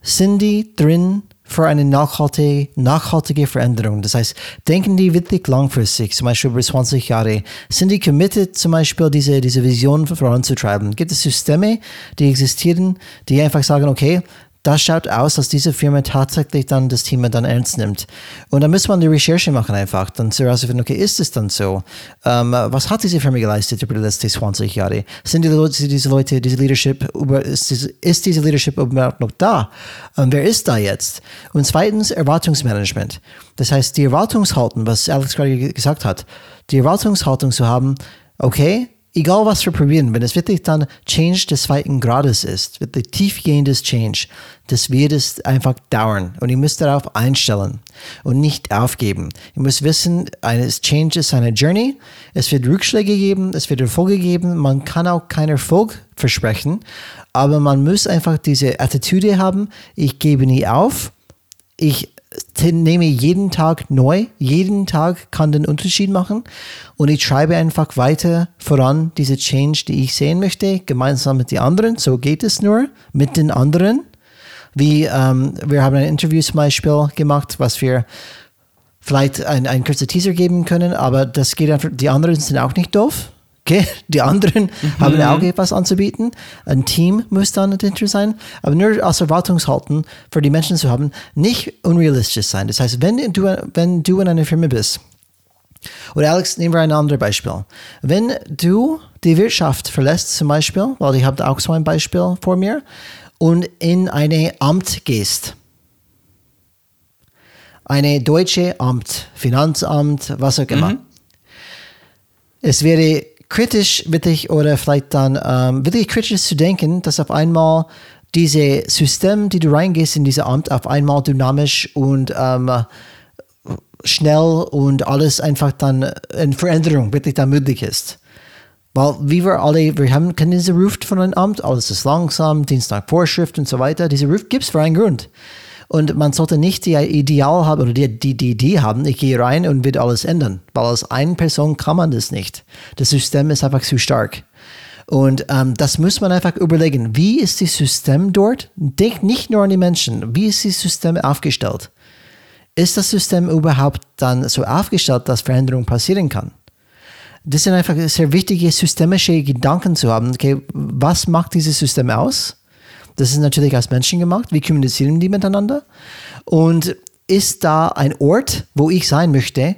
sind die drin für eine nachhaltige, nachhaltige Veränderung. Das heißt, denken die wirklich langfristig, zum Beispiel über 20 Jahre, sind die committed, zum Beispiel diese, diese Vision voranzutreiben? Gibt es Systeme, die existieren, die einfach sagen, okay, das schaut aus, dass diese Firma tatsächlich dann das Thema dann ernst nimmt. Und dann muss man die Recherche machen einfach, dann zu herausfinden, okay, ist es dann so? Ähm, was hat diese Firma geleistet über die letzten 20 Jahre? Sind die Leute, diese Leute, diese Leadership, ist, diese, ist diese Leadership überhaupt noch da? Und wer ist da jetzt? Und zweitens, Erwartungsmanagement. Das heißt, die Erwartungshaltung, was Alex gerade gesagt hat, die Erwartungshaltung zu haben, okay, egal was wir probieren, wenn es wirklich dann Change des zweiten Grades ist, wirklich tiefgehendes Change, das wird es einfach dauern. Und ihr müsst darauf einstellen und nicht aufgeben. Ihr müsst wissen, eine Change ist eine Journey. Es wird Rückschläge geben, es wird Erfolge geben. Man kann auch keinen Erfolg versprechen, aber man muss einfach diese Attitüde haben, ich gebe nie auf. Ich nehme jeden Tag neu, jeden Tag kann den Unterschied machen und ich schreibe einfach weiter voran diese Change, die ich sehen möchte, gemeinsam mit den anderen. So geht es nur mit den anderen. Wie ähm, wir haben ein Interview zum Beispiel gemacht, was wir vielleicht ein, ein kurzer Teaser geben können, aber das geht einfach, die anderen sind auch nicht doof. Okay? Die anderen mhm. haben auch etwas anzubieten. Ein Team muss dann dahinter sein. Aber nur als Erwartungshalten für die Menschen zu haben, nicht unrealistisch sein. Das heißt, wenn du, wenn du in einer Firma bist, oder Alex, nehmen wir ein anderes Beispiel. Wenn du die Wirtschaft verlässt, zum Beispiel, weil ich habe auch so ein Beispiel vor mir, und in ein Amt gehst, eine deutsche Amt, Finanzamt, was auch immer. Mhm. Es wäre kritisch wirklich oder vielleicht dann ähm, wirklich kritisch zu denken, dass auf einmal diese System, die du reingehst in diese Amt, auf einmal dynamisch und ähm, schnell und alles einfach dann in Veränderung wirklich dann möglich ist. Weil wie wir alle, wir haben, kennen diese Ruf von einem Amt, alles ist langsam, Dienst nach Vorschrift und so weiter. Diese Ruf gibt es für einen Grund. Und man sollte nicht die Ideal haben oder die, die, die Idee haben, ich gehe rein und wird alles ändern. Weil als eine Person kann man das nicht. Das System ist einfach zu stark. Und ähm, das muss man einfach überlegen. Wie ist das System dort? Denk nicht nur an die Menschen. Wie ist das System aufgestellt? Ist das System überhaupt dann so aufgestellt, dass Veränderung passieren kann? Das sind einfach sehr wichtige systemische Gedanken zu haben. Okay, was macht dieses System aus? Das ist natürlich als Menschen gemacht. Wie kommunizieren die miteinander? Und ist da ein Ort, wo ich sein möchte?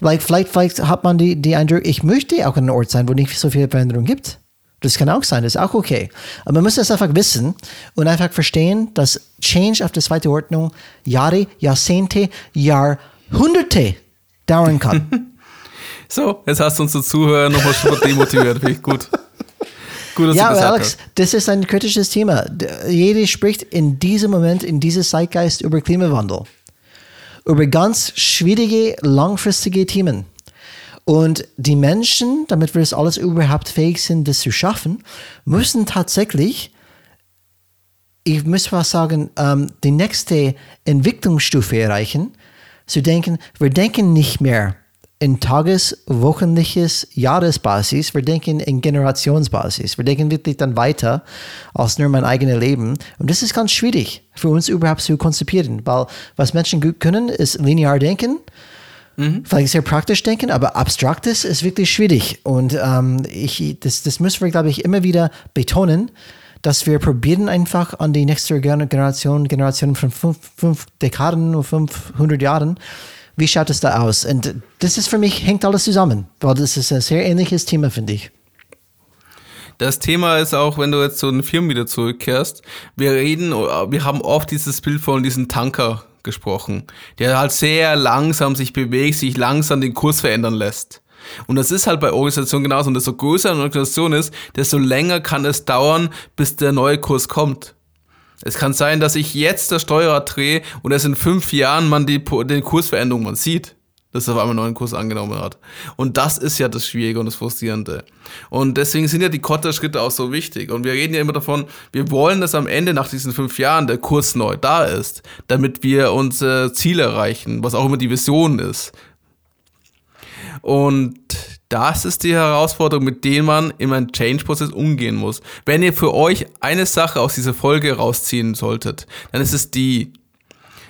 Like, vielleicht, vielleicht hat man die, die Eindruck, ich möchte auch an einem Ort sein, wo nicht so viel Veränderung gibt. Das kann auch sein, das ist auch okay. Aber man muss das einfach wissen und einfach verstehen, dass Change auf der zweiten Ordnung Jahre, Jahrzehnte, Jahrhunderte dauern kann. so, jetzt hast du uns zu Zuhörer nochmal schon demotiviert. Finde ich gut. Gut, ja, aber Alex, hast. das ist ein kritisches Thema. Jeder spricht in diesem Moment, in diesem Zeitgeist über Klimawandel. Über ganz schwierige, langfristige Themen. Und die Menschen, damit wir es alles überhaupt fähig sind, das zu schaffen, müssen tatsächlich, ich muss mal sagen, ähm, die nächste Entwicklungsstufe erreichen, zu denken, wir denken nicht mehr in Tages-, wöchentliches, Jahresbasis, wir denken in Generationsbasis. Wir denken wirklich dann weiter als nur mein eigenes Leben. Und das ist ganz schwierig für uns überhaupt zu konzipieren, weil was Menschen gut können, ist linear denken. Mhm. Vielleicht sehr praktisch denken, aber abstraktes ist wirklich schwierig. Und ähm, ich, das, das müssen wir, glaube ich, immer wieder betonen, dass wir probieren einfach an die nächste Generation, Generation von fünf, fünf Dekaden oder 500 Jahren, wie schaut es da aus? Und das ist für mich, hängt alles zusammen, weil das ist ein sehr ähnliches Thema, finde ich. Das Thema ist auch, wenn du jetzt zu den Firmen wieder zurückkehrst, wir reden, wir haben oft dieses Bild von diesem Tanker gesprochen, der halt sehr langsam sich bewegt, sich langsam den Kurs verändern lässt. Und das ist halt bei Organisationen genauso. Und desto größer eine Organisation ist, desto länger kann es dauern, bis der neue Kurs kommt. Es kann sein, dass ich jetzt das Steuerrad drehe und es in fünf Jahren man die, den Kursveränderung man sieht dass er auf einmal einen neuen Kurs angenommen hat. Und das ist ja das Schwierige und das Frustrierende. Und deswegen sind ja die Kotter-Schritte auch so wichtig. Und wir reden ja immer davon, wir wollen, dass am Ende nach diesen fünf Jahren der Kurs neu da ist, damit wir unser Ziel erreichen, was auch immer die Vision ist. Und das ist die Herausforderung, mit der man in einem Change-Prozess umgehen muss. Wenn ihr für euch eine Sache aus dieser Folge rausziehen solltet, dann ist es die,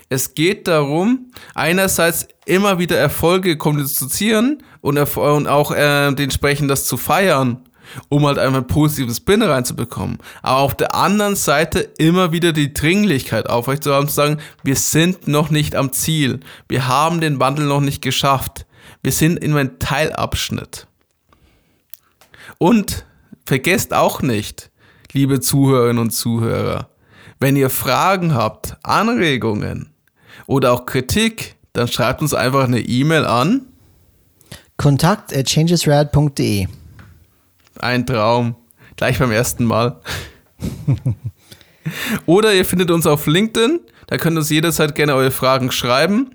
es geht darum, einerseits immer wieder Erfolge kommunizieren und, und auch äh, entsprechend das zu feiern, um halt einfach ein positives Spin reinzubekommen. Aber auf der anderen Seite immer wieder die Dringlichkeit aufrechtzuerhalten, zu sagen, wir sind noch nicht am Ziel. Wir haben den Wandel noch nicht geschafft. Wir sind in einem Teilabschnitt. Und vergesst auch nicht, liebe Zuhörerinnen und Zuhörer, wenn ihr Fragen habt, Anregungen, oder auch Kritik, dann schreibt uns einfach eine E-Mail an. Kontakt at changesrad.de. Ein Traum. Gleich beim ersten Mal. Oder ihr findet uns auf LinkedIn. Da könnt ihr uns jederzeit gerne eure Fragen schreiben.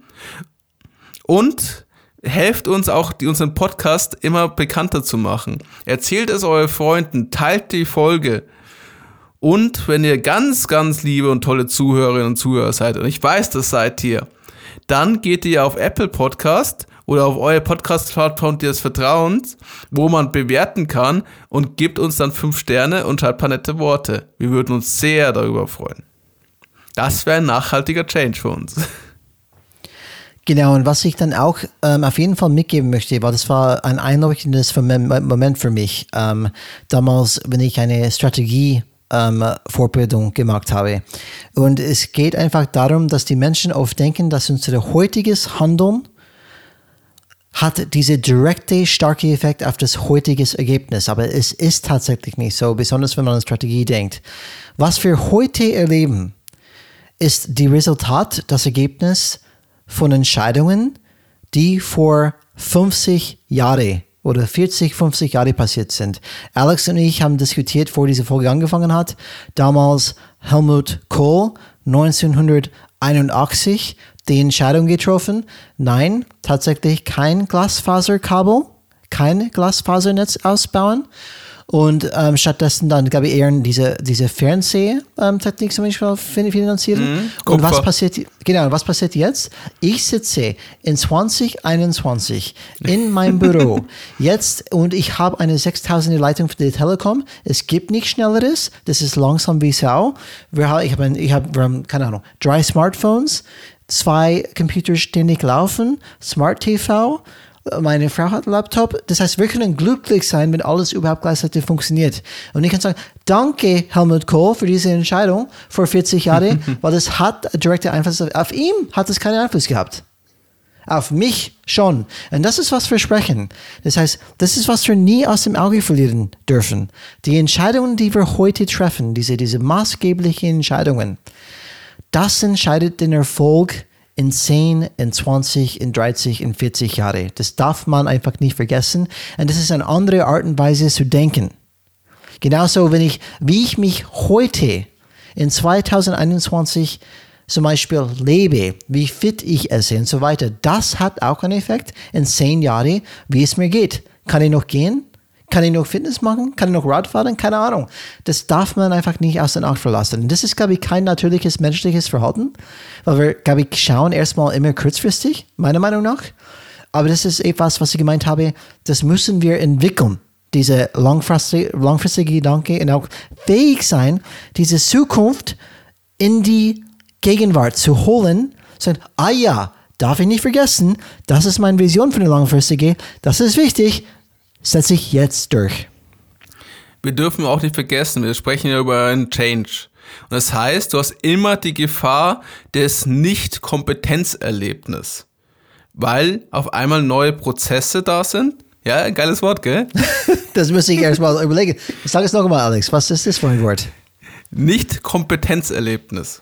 Und helft uns auch, unseren Podcast immer bekannter zu machen. Erzählt es euren Freunden, teilt die Folge. Und wenn ihr ganz, ganz liebe und tolle Zuhörerinnen und Zuhörer seid, und ich weiß, das seid ihr, dann geht ihr auf Apple Podcast oder auf eure Podcast-Plattform des Vertrauens, wo man bewerten kann und gibt uns dann fünf Sterne und schreibt ein paar nette Worte. Wir würden uns sehr darüber freuen. Das wäre ein nachhaltiger Change für uns. Genau, und was ich dann auch ähm, auf jeden Fall mitgeben möchte, weil das war ein einleuchtendes Moment für mich. Ähm, damals, wenn ich eine Strategie ähm, Vorbildung gemacht habe. Und es geht einfach darum, dass die Menschen oft denken, dass unser heutiges Handeln hat diese direkte, starke Effekt auf das heutige Ergebnis. Aber es ist tatsächlich nicht so, besonders wenn man an Strategie denkt. Was wir heute erleben, ist die Resultat, das Ergebnis von Entscheidungen, die vor 50 Jahren oder 40, 50 Jahre passiert sind. Alex und ich haben diskutiert, vor diese Folge angefangen hat. Damals Helmut Kohl, 1981, die Entscheidung getroffen. Nein, tatsächlich kein Glasfaserkabel, kein Glasfasernetz ausbauen und ähm, stattdessen dann, ich, eher diese, diese Fernsehtechnik ähm, zum Beispiel finanzieren. Mhm, und was passiert, genau, was passiert jetzt? Ich sitze in 2021 in meinem Büro jetzt und ich habe eine 6000er Leitung für die Telekom. Es gibt nichts Schnelleres. Das ist langsam wie Sau. Wir haben, ich habe, ich habe, keine Ahnung, drei Smartphones, zwei Computer ständig laufen, Smart TV meine Frau hat einen Laptop. Das heißt, wir können glücklich sein, wenn alles überhaupt gleichzeitig funktioniert. Und ich kann sagen, danke Helmut Kohl für diese Entscheidung vor 40 Jahren, weil das hat direkte Einfluss auf, auf ihm, hat es keinen Einfluss gehabt. Auf mich schon. Und das ist, was wir sprechen. Das heißt, das ist, was wir nie aus dem Auge verlieren dürfen. Die Entscheidungen, die wir heute treffen, diese, diese maßgeblichen Entscheidungen, das entscheidet den Erfolg in 10, in 20, in 30, in 40 Jahre. Das darf man einfach nicht vergessen. Und das ist eine andere Art und Weise zu denken. Genauso, wenn ich, wie ich mich heute in 2021 zum Beispiel lebe, wie fit ich esse und so weiter, das hat auch einen Effekt in 10 Jahren, wie es mir geht. Kann ich noch gehen? Kann ich noch Fitness machen? Kann ich noch Radfahren? Keine Ahnung. Das darf man einfach nicht aus den Augen verlassen. Das ist, glaube ich, kein natürliches menschliches Verhalten, weil wir, glaube ich, schauen erstmal immer kurzfristig, meiner Meinung nach. Aber das ist etwas, was ich gemeint habe, das müssen wir entwickeln. Diese langfristige, langfristige Gedanke und auch fähig sein, diese Zukunft in die Gegenwart zu holen. Sagen, ah ja, darf ich nicht vergessen, das ist meine Vision für eine langfristige, das ist wichtig, setze ich jetzt durch. Wir dürfen auch nicht vergessen, wir sprechen ja über einen Change. Und das heißt, du hast immer die Gefahr des Nicht-Kompetenzerlebnis. Weil auf einmal neue Prozesse da sind. Ja, ein geiles Wort, gell? das müsste ich erstmal überlegen. Sag es nochmal, Alex. Was ist das für ein Wort? Nicht-Kompetenzerlebnis.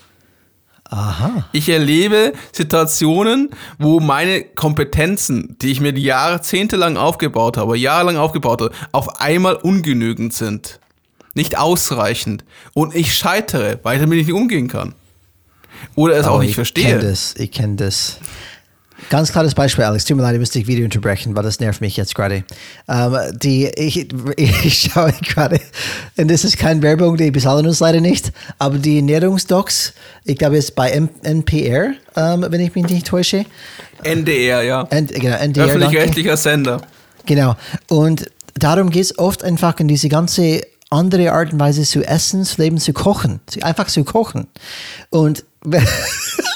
Aha. Ich erlebe Situationen, wo meine Kompetenzen, die ich mir die Jahrzehnte lang aufgebaut habe, jahrelang aufgebaut habe, auf einmal ungenügend sind. Nicht ausreichend. Und ich scheitere, weil ich damit nicht umgehen kann. Oder es Oh, auch nicht ich verstehe. kenne das, ich kenne das. Ganz klares Beispiel, Alex. Tut mir leid, ich müsste dich wieder unterbrechen, weil das nervt mich jetzt gerade. Ähm, die, ich, ich schaue gerade, und das ist keine Werbung, die bezahlen uns leider nicht, aber die Ernährungsdocs, ich glaube, es ist bei M NPR, ähm, wenn ich mich nicht täusche. NDR, ja. N genau, NDR. Öffentlich-rechtlicher Sender. Genau. Und darum geht es oft einfach in diese ganze andere Art und Weise zu essen, zu leben, zu kochen. Einfach zu kochen. Und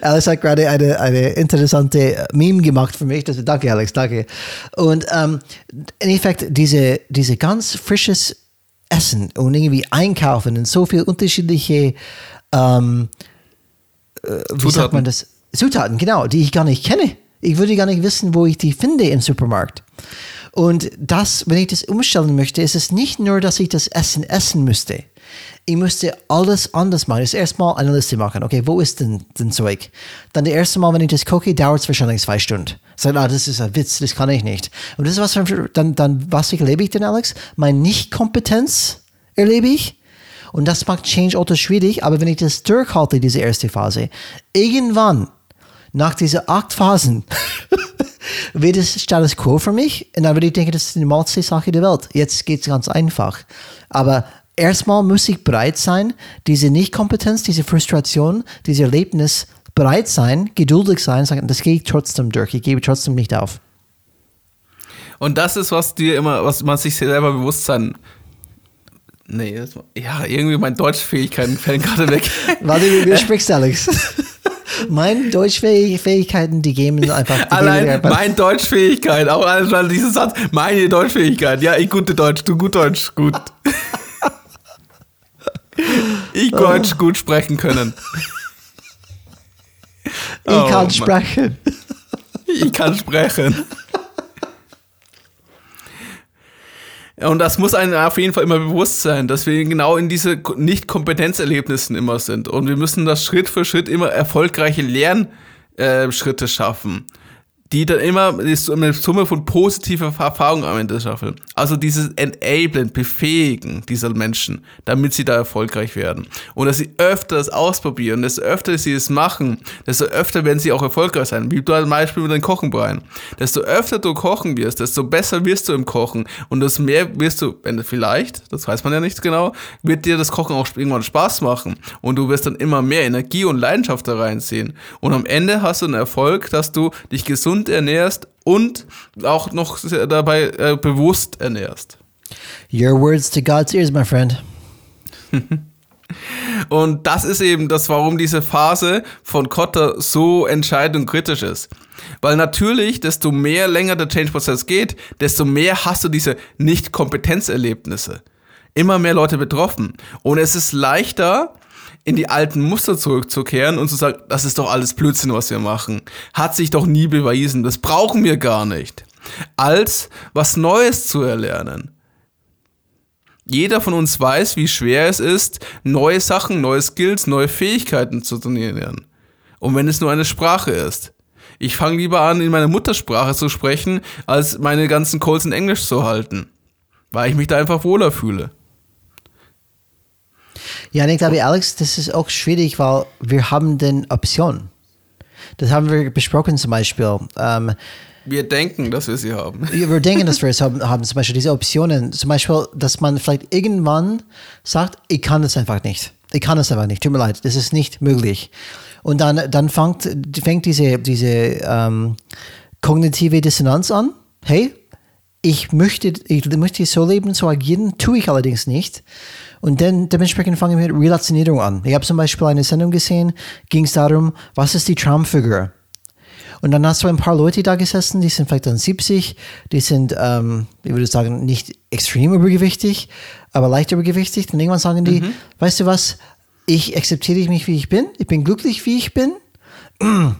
Alex hat gerade eine, eine interessante Meme gemacht für mich. Das, danke, Alex, danke. Und ähm, im Endeffekt, diese, diese ganz frisches Essen und irgendwie einkaufen und so viele unterschiedliche ähm, äh, wie sagt Zutaten. man das? Zutaten, genau, die ich gar nicht kenne. Ich würde gar nicht wissen, wo ich die finde im Supermarkt. Und das, wenn ich das umstellen möchte, ist es nicht nur, dass ich das Essen essen müsste. Ich müsste alles anders machen. Das erstmal eine Liste machen. Okay, wo ist denn denn Zeug? Dann das erste Mal, wenn ich das koche, dauert es wahrscheinlich zwei Stunden. Sag, ah, das ist ein Witz, das kann ich nicht. Und das ist was, dann, dann, was erlebe ich denn, Alex? Meine Nicht-Kompetenz erlebe ich. Und das macht Change Auto schwierig, aber wenn ich das durchhalte, diese erste Phase, irgendwann, nach diesen acht Phasen, wird es Status Quo für mich und dann würde ich denken, das ist die normalste Sache der Welt. Jetzt geht es ganz einfach. Aber erstmal muss ich bereit sein, diese Nichtkompetenz, diese Frustration, dieses Erlebnis bereit sein, geduldig sein, sagen, das gehe ich trotzdem durch, ich gebe trotzdem nicht auf. Und das ist, was dir immer, was man sich selber bewusst sein. Nee, das, ja, irgendwie meine Deutschfähigkeiten fallen gerade weg. Warte, wie, wie sprichst du, Alex? Meine Deutschfähigkeiten, die geben einfach. Die Allein geben meine Deutschfähigkeit, auch allein dieser Satz, meine Deutschfähigkeit. Ja, ich gute Deutsch, du gut Deutsch, gut. Ich Deutsch gut sprechen können. ich Oh, kann Mann. sprechen. Ich kann sprechen. Und das muss einem auf jeden Fall immer bewusst sein, dass wir genau in diese Nicht-Kompetenzerlebnissen immer sind. Und wir müssen das Schritt für Schritt immer erfolgreiche Lernschritte schaffen, die dann immer eine Summe von positiver Erfahrung am Ende schaffen. Also dieses Enablen, Befähigen dieser Menschen, damit sie da erfolgreich werden. Und dass sie öfter das ausprobieren, desto öfter sie es machen, desto öfter werden sie auch erfolgreich sein. Wie du zum Beispiel mit den Kochen, Brian. Desto öfter du kochen wirst, desto besser wirst du im Kochen. Und desto mehr wirst du, wenn vielleicht, das weiß man ja nicht genau, wird dir das Kochen auch irgendwann Spaß machen. Und du wirst dann immer mehr Energie und Leidenschaft da reinziehen. Und am Ende hast du einen Erfolg, dass du dich gesund ernährst und auch noch dabei äh, bewusst ernährst. Your words to God's ears, my friend. Und das ist eben das, warum diese Phase von Kotter so entscheidend und kritisch ist. Weil natürlich, desto mehr länger der Change-Prozess geht, desto mehr hast du diese Nicht-Kompetenzerlebnisse. Immer mehr Leute betroffen. Und es ist leichter, in die alten Muster zurückzukehren und zu sagen, das ist doch alles Blödsinn, was wir machen. Hat sich doch nie bewiesen, das brauchen wir gar nicht. Als was Neues zu erlernen. Jeder von uns weiß, wie schwer es ist, neue Sachen, neue Skills, neue Fähigkeiten zu trainieren. Und wenn es nur eine Sprache ist. Ich fange lieber an, in meiner Muttersprache zu sprechen, als meine ganzen Calls in Englisch zu halten. Weil ich mich da einfach wohler fühle. Ja, und ich glaube, Alex, das ist auch schwierig, weil wir haben den Option. Das haben wir besprochen zum Beispiel. Ähm, Wir denken, dass wir sie haben. wir denken, dass wir es haben, haben, zum Beispiel diese Optionen. Zum Beispiel, dass man vielleicht irgendwann sagt, ich kann das einfach nicht. Ich kann das einfach nicht. Tut mir leid, das ist nicht möglich. Und dann, dann fängt, fängt diese, diese ähm, kognitive Dissonanz an. Hey, ich möchte, ich möchte so leben, so agieren, tue ich allerdings nicht. Und dann dementsprechend fange ich mit Relationierung an. Ich habe zum Beispiel eine Sendung gesehen, ging es darum, was ist die Traumfigur? Und dann hast du ein paar Leute da gesessen, die sind vielleicht dann 70, die sind, ähm, ich würde sagen, nicht extrem übergewichtig, aber leicht übergewichtig. Und irgendwann sagen die, weißt du was, ich akzeptiere mich, wie ich bin, ich bin glücklich, wie ich bin.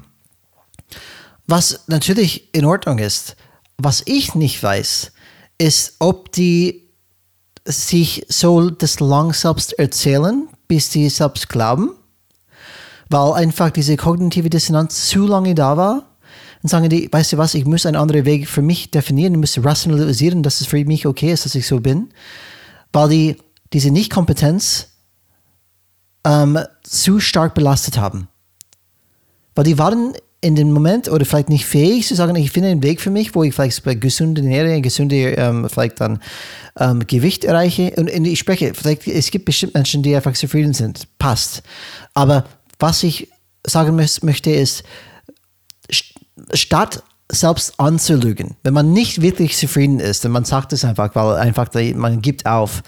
Was natürlich in Ordnung ist. Was ich nicht weiß, ist, ob die sich so das lang selbst erzählen, bis die selbst glauben, weil einfach diese kognitive Dissonanz zu lange da war. Und sagen die, weißt du was, ich muss einen anderen Weg für mich definieren, ich muss rationalisieren, dass es für mich okay ist, dass ich so bin. Weil die diese Nichtkompetenz ähm, zu stark belastet haben. Weil die waren in dem Moment oder vielleicht nicht fähig zu sagen, ich finde einen Weg für mich, wo ich vielleicht bei gesunder Ernährung, gesunde ähm, vielleicht dann ähm, Gewicht erreiche. Und, und ich spreche, vielleicht es gibt bestimmt Menschen, die einfach zufrieden sind. Passt. Aber was ich sagen möchte, ist, statt selbst anzulügen, wenn man nicht wirklich zufrieden ist und man sagt es einfach, weil einfach man gibt auf,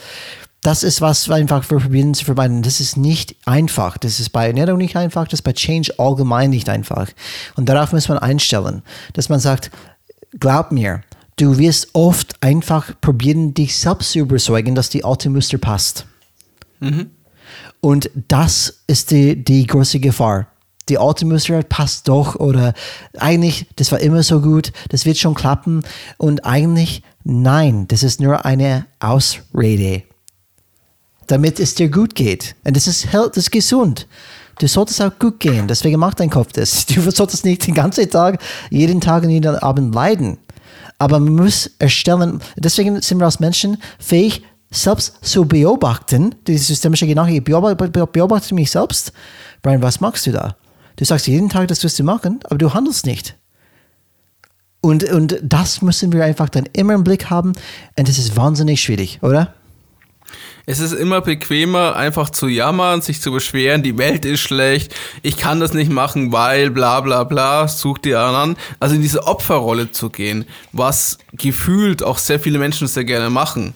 das ist was einfach wir probieren zu vermeiden. Das ist nicht einfach. Das ist bei Ernährung nicht einfach, das ist bei Change allgemein nicht einfach. Und darauf muss man einstellen, dass man sagt, glaub mir, du wirst oft einfach probieren, dich selbst zu überzeugen, dass die alte Muster passt. Mhm. Und das ist die, die große Gefahr. Die alte Muster passt doch oder eigentlich, das war immer so gut, das wird schon klappen. Und eigentlich, nein, das ist nur eine Ausrede damit es dir gut geht. Und das ist, das ist gesund. Du solltest auch gut gehen. Deswegen macht dein Kopf das. Du solltest nicht den ganzen Tag, jeden Tag und jeden Abend leiden. Aber man muss erstellen, deswegen sind wir als Menschen fähig, selbst zu beobachten, die systemische Gedanke, ich beobachte, beobachte mich selbst. Brian, was machst du da? Du sagst jeden Tag, das wirst du machen, aber du handelst nicht. Und, und das müssen wir einfach dann immer im Blick haben. Und das ist wahnsinnig schwierig, oder? Es ist immer bequemer, einfach zu jammern, sich zu beschweren, die Welt ist schlecht, ich kann das nicht machen, weil bla bla bla, such dir an. Also in diese Opferrolle zu gehen, was gefühlt auch sehr viele Menschen sehr gerne machen.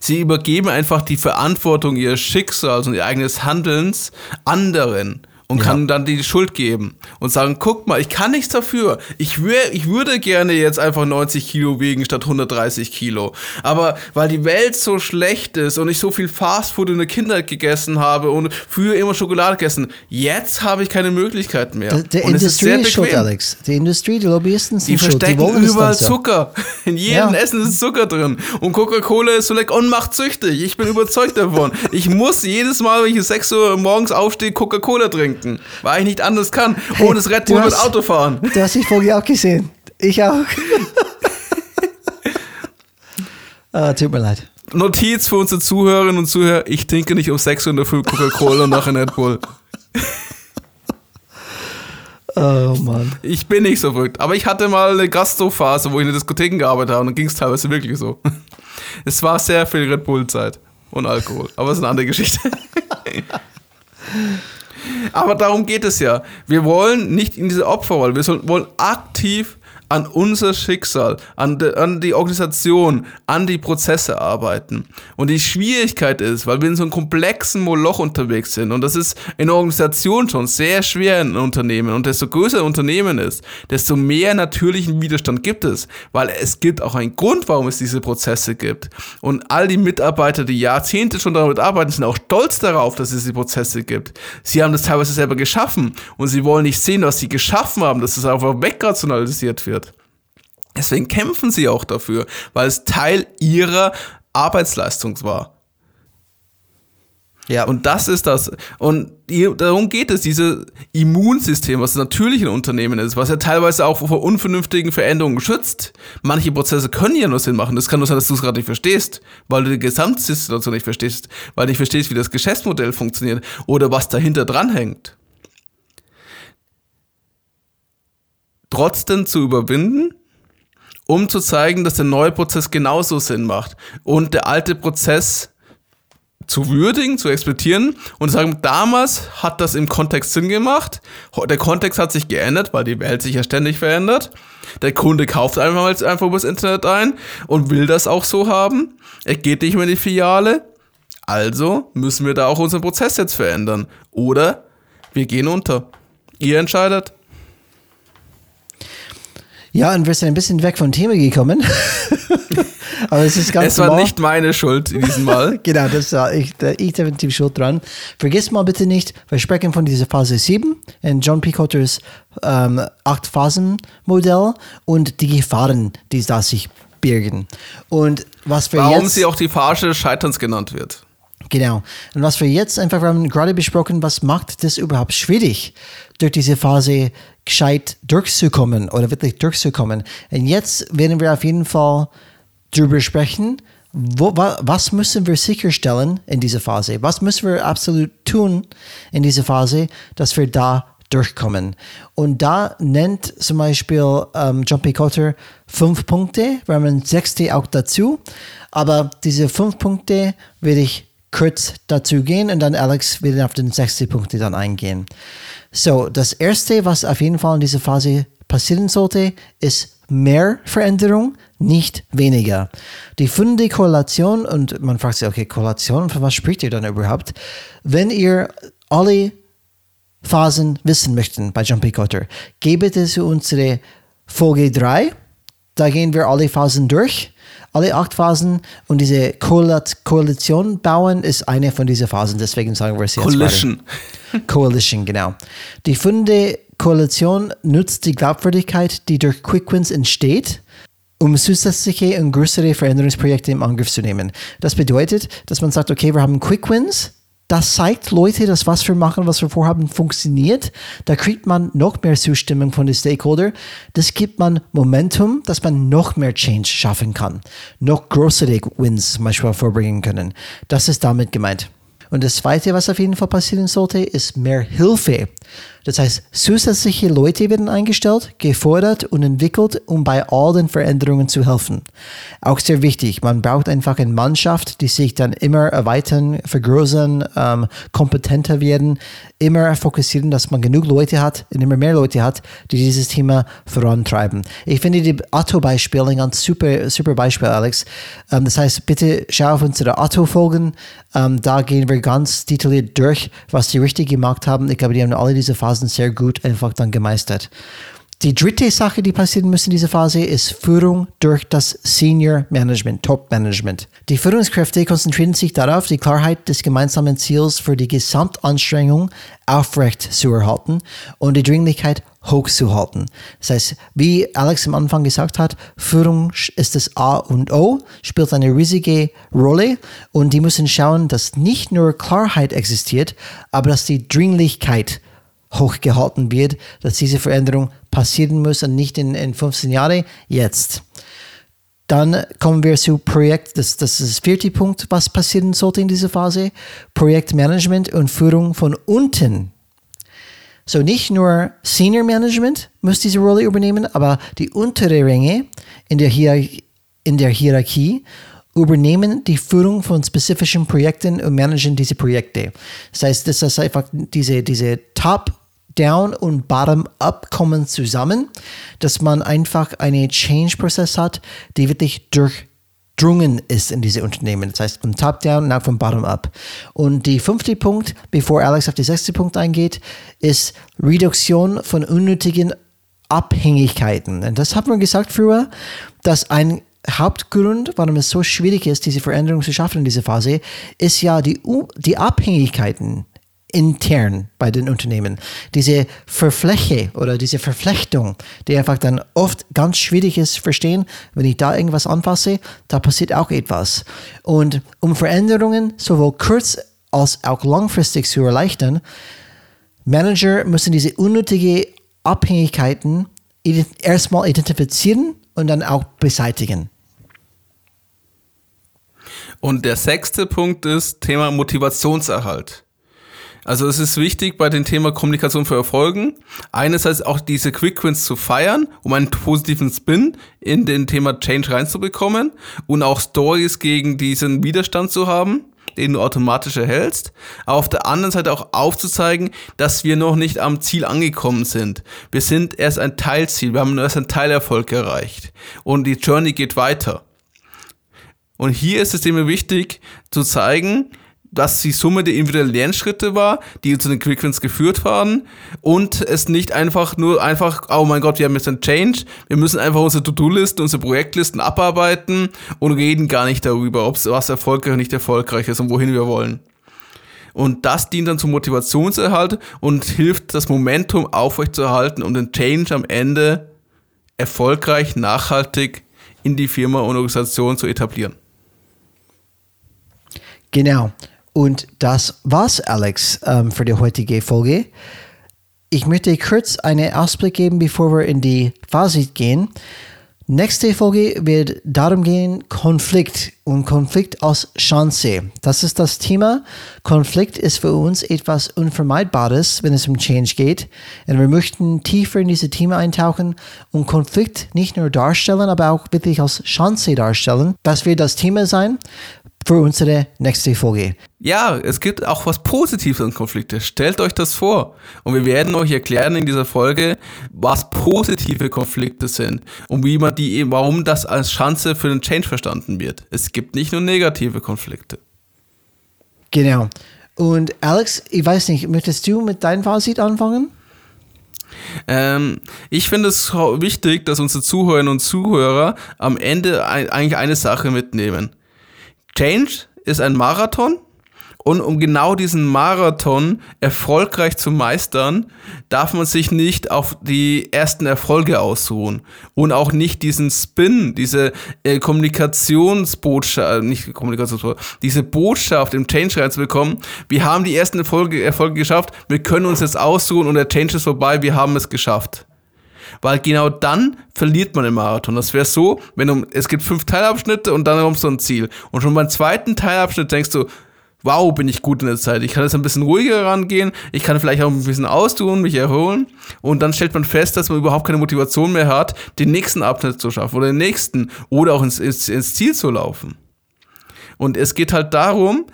Sie übergeben einfach die Verantwortung ihres Schicksals und ihr eigenes Handelns anderen und ja. kann dann die Schuld geben und sagen, guck mal, ich kann nichts dafür. Ich, wär, ich würde gerne jetzt einfach 90 Kilo wiegen statt 130 Kilo. Aber weil die Welt so schlecht ist und ich so viel Fastfood in der Kindheit gegessen habe und früher immer Schokolade gegessen, jetzt habe ich keine Möglichkeit mehr. Die, die Industrie ist, ist schuld, Alex. Die Industrie, die Lobbyisten sind die schuld. Verstecken die überall Zucker. In jedem ja. Essen ist Zucker drin. Und Coca-Cola ist so lecker und macht süchtig. Ich bin überzeugt davon. Ich muss jedes Mal, wenn ich um 6 Uhr morgens aufstehe, Coca-Cola trinken trinken, weil ich nicht anders kann. Hey, ohne das mit Auto fahren. Du hast die Folge auch gesehen. Ich auch. ah, tut mir leid. Notiz für unsere Zuhörerinnen und Zuhörer: Ich trinke nicht um 6 Uhr in der Früh Coca-Cola und nachher Red Bull. Oh Mann. Ich bin nicht so verrückt. Aber ich hatte mal eine Gastrophase, wo ich in der Diskotheken gearbeitet habe und dann ging es teilweise wirklich so. Es war sehr viel Red Bull-Zeit und Alkohol. Aber es ist eine andere Geschichte. Aber darum geht es ja. Wir wollen nicht in diese Opferrolle, wir sollen, wollen aktiv an unser Schicksal, an, de, an die Organisation, an die Prozesse arbeiten. Und die Schwierigkeit ist, weil wir in so einem komplexen Moloch unterwegs sind und das ist in der Organisation schon sehr schwer in Unternehmen und desto größer ein Unternehmen ist, desto mehr natürlichen Widerstand gibt es, weil es gibt auch einen Grund, warum es diese Prozesse gibt. Und all die Mitarbeiter, die Jahrzehnte schon damit arbeiten, sind auch stolz darauf, dass es diese Prozesse gibt. Sie haben das teilweise selber geschaffen und sie wollen nicht sehen, was sie geschaffen haben, dass es einfach wegrationalisiert wird. Deswegen kämpfen sie auch dafür, weil es Teil ihrer Arbeitsleistung war. Ja. Und das ist das. Und darum geht es, dieses Immunsystem, was natürlich ein Unternehmen ist, was ja teilweise auch vor unvernünftigen Veränderungen schützt. Manche Prozesse können ja nur Sinn machen. Das kann nur sein, dass du es gerade nicht verstehst, weil du die Gesamtsituation nicht verstehst, weil du nicht verstehst, wie das Geschäftsmodell funktioniert oder was dahinter dranhängt. Trotzdem zu überwinden um zu zeigen, dass der neue Prozess genauso Sinn macht und der alte Prozess zu würdigen, zu exportieren und sagen, damals hat das im Kontext Sinn gemacht. Der Kontext hat sich geändert, weil die Welt sich ja ständig verändert. Der Kunde kauft einfach, einfach übers Internet ein und will das auch so haben. Er geht nicht mehr in die Filiale. Also müssen wir da auch unseren Prozess jetzt verändern. Oder wir gehen unter. Ihr entscheidet. Ja, und wir sind ein bisschen weg vom Thema gekommen. Aber es ist ganz Es war normal. nicht meine Schuld in diesem Mal. genau, das war ich, ich definitiv schuld dran. Vergiss mal bitte nicht, wir sprechen von dieser Phase 7 in John P. Cotters ähm, Acht-Phasen-Modell und die Gefahren, die da sich birgen. Und was wir Warum jetzt, sie auch die Phase des Scheiterns genannt wird. Genau. Und was wir jetzt einfach, wir haben gerade besprochen, was macht das überhaupt schwierig, durch diese Phase gescheit durchzukommen oder wirklich durchzukommen. Und jetzt werden wir auf jeden Fall darüber sprechen, wo, wa, was müssen wir sicherstellen in dieser Phase? Was müssen wir absolut tun in dieser Phase, dass wir da durchkommen? Und da nennt zum Beispiel ähm, John P. Cotter fünf Punkte, wir haben sechste auch dazu, aber diese fünf Punkte werde ich kurz dazu gehen und dann Alex wird auf den sechsten Punkt dann eingehen. So, das erste, was auf jeden Fall in dieser Phase passieren sollte, ist mehr Veränderung, nicht weniger. Die funde Korrelation, und man fragt sich, okay, Korrelation, von was spricht ihr dann überhaupt? Wenn ihr alle Phasen wissen möchten bei Jumpy Cutter, gebt es unsere Folge 3. Da gehen wir alle Phasen durch alle acht Phasen und diese Koalition bauen ist eine von diesen Phasen. Deswegen sagen wir es jetzt Coalition. Coalition, genau. Die Funde Koalition nutzt die Glaubwürdigkeit, die durch Quickwins entsteht, um zusätzliche und größere Veränderungsprojekte im Angriff zu nehmen. Das bedeutet, dass man sagt, okay, wir haben Quickwins, das zeigt Leute, dass was wir machen, was wir vorhaben, funktioniert. Da kriegt man noch mehr Zustimmung von den Stakeholder. Das gibt man Momentum, dass man noch mehr Change schaffen kann. Noch größere Wins zum Beispiel vorbringen können. Das ist damit gemeint. Und das Zweite, was auf jeden Fall passieren sollte, ist mehr Hilfe. Das heißt, zusätzliche Leute werden eingestellt, gefordert und entwickelt, um bei all den Veränderungen zu helfen. Auch sehr wichtig, man braucht einfach eine Mannschaft, die sich dann immer erweitern, vergrößern, ähm, kompetenter werden, immer fokussieren, dass man genug Leute hat und immer mehr Leute hat, die dieses Thema vorantreiben. Ich finde die Atto-Beispiele ein ganz super, super Beispiel, Alex. Ähm, das heißt, bitte schau auf unsere Atto-Folgen. Ähm, da gehen wir ganz detailliert durch, was die richtig gemacht haben. Ich glaube, die haben alle diese Phasen sehr gut einfach dann gemeistert. Die dritte Sache, die passieren muss in dieser Phase, ist Führung durch das Senior Management, Top Management. Die Führungskräfte konzentrieren sich darauf, die Klarheit des gemeinsamen Ziels für die Gesamtanstrengung aufrecht zu erhalten und die Dringlichkeit hochzuhalten. Das heißt, wie Alex am Anfang gesagt hat, Führung ist das A und O, spielt eine riesige Rolle und die müssen schauen, dass nicht nur Klarheit existiert, aber dass die Dringlichkeit hochgehalten wird, dass diese Veränderung passieren muss und nicht in, in 15 Jahren, jetzt. Dann kommen wir zu Projekt, das, das ist der vierte Punkt, was passieren sollte in dieser Phase. Projektmanagement und Führung von unten. So nicht nur Senior Management muss diese Rolle übernehmen, aber die untere Ränge in der, Hier in der Hierarchie übernehmen die Führung von spezifischen Projekten und managen diese Projekte. Das heißt, das ist einfach diese, diese Top Down und Bottom-up kommen zusammen, dass man einfach einen Change-Prozess hat, die wirklich durchdrungen ist in diese Unternehmen. Das heißt, vom Top-Down und auch vom Bottom-up. Und die fünfte Punkt, bevor Alex auf den sechste Punkt eingeht, ist Reduktion von unnötigen Abhängigkeiten. Und das haben wir gesagt früher, dass ein Hauptgrund, warum es so schwierig ist, diese Veränderung zu schaffen in dieser Phase, ist ja die, die Abhängigkeiten intern bei den Unternehmen. Diese Verfläche oder diese Verflechtung, die einfach dann oft ganz schwierig ist verstehen, wenn ich da irgendwas anfasse, da passiert auch etwas. Und um Veränderungen sowohl kurz- als auch langfristig zu erleichtern, Manager müssen diese unnötige Abhängigkeiten erstmal identifizieren und dann auch beseitigen. Und der sechste Punkt ist Thema Motivationserhalt. Also es ist wichtig bei dem Thema Kommunikation für Erfolgen, einerseits auch diese Quick Wins zu feiern, um einen positiven Spin in den Thema Change reinzubekommen und auch Stories gegen diesen Widerstand zu haben, den du automatisch erhältst. Aber auf der anderen Seite auch aufzuzeigen, dass wir noch nicht am Ziel angekommen sind. Wir sind erst ein Teilziel, wir haben erst einen Teilerfolg erreicht und die Journey geht weiter. Und hier ist es immer wichtig zu zeigen, dass die Summe der individuellen Lernschritte war, die zu den Quickwins geführt waren und es nicht einfach nur einfach, oh mein Gott, wir haben jetzt einen Change, wir müssen einfach unsere To-Do-Listen, unsere Projektlisten abarbeiten und reden gar nicht darüber, ob was erfolgreich oder nicht erfolgreich ist und wohin wir wollen. Und das dient dann zum Motivationserhalt und hilft, das Momentum aufrechtzuerhalten und den Change am Ende erfolgreich, nachhaltig in die Firma und Organisation zu etablieren. Genau. Und das war's, Alex, ähm, für die heutige Folge. Ich möchte kurz einen Ausblick geben, bevor wir in die Fazit gehen. Nächste Folge wird darum gehen, Konflikt und Konflikt aus Chance. Das ist das Thema. Konflikt ist für uns etwas Unvermeidbares, wenn es um Change geht. Und wir möchten tiefer in diese Themen eintauchen und Konflikt nicht nur darstellen, aber auch wirklich als Chance darstellen. Das wird das Thema sein für unsere nächste Folge. Ja, es gibt auch was Positives an Konflikte. Stellt euch das vor. Und wir werden euch erklären in dieser Folge, was positive Konflikte sind und wie man die, warum das als Chance für den Change verstanden wird. Es gibt nicht nur negative Konflikte. Genau. Und Alex, ich weiß nicht, möchtest du mit deinem Fazit anfangen? Ähm, ich finde es wichtig, dass unsere Zuhörerinnen und Zuhörer am Ende ein, eigentlich eine Sache mitnehmen. Change ist ein Marathon und um genau diesen Marathon erfolgreich zu meistern, darf man sich nicht auf die ersten Erfolge ausruhen und auch nicht diesen Spin, diese äh, Kommunikationsbotschaft, äh, nicht Kommunikationsbotschaft, diese Botschaft im Change reinzubekommen. Wir haben die ersten Erfolge, Erfolge geschafft, wir können uns jetzt ausruhen und der Change ist vorbei, wir haben es geschafft. Weil genau dann verliert man im Marathon. Das wäre so, wenn du, es gibt fünf Teilabschnitte und dann kommst du ein Ziel. Und schon beim zweiten Teilabschnitt denkst du, wow, bin ich gut in der Zeit. Ich kann jetzt ein bisschen ruhiger rangehen. Ich kann vielleicht auch ein bisschen austun, mich erholen. Und dann stellt man fest, dass man überhaupt keine Motivation mehr hat, den nächsten Abschnitt zu schaffen oder den nächsten oder auch ins, ins, ins Ziel zu laufen. Und es geht halt darum,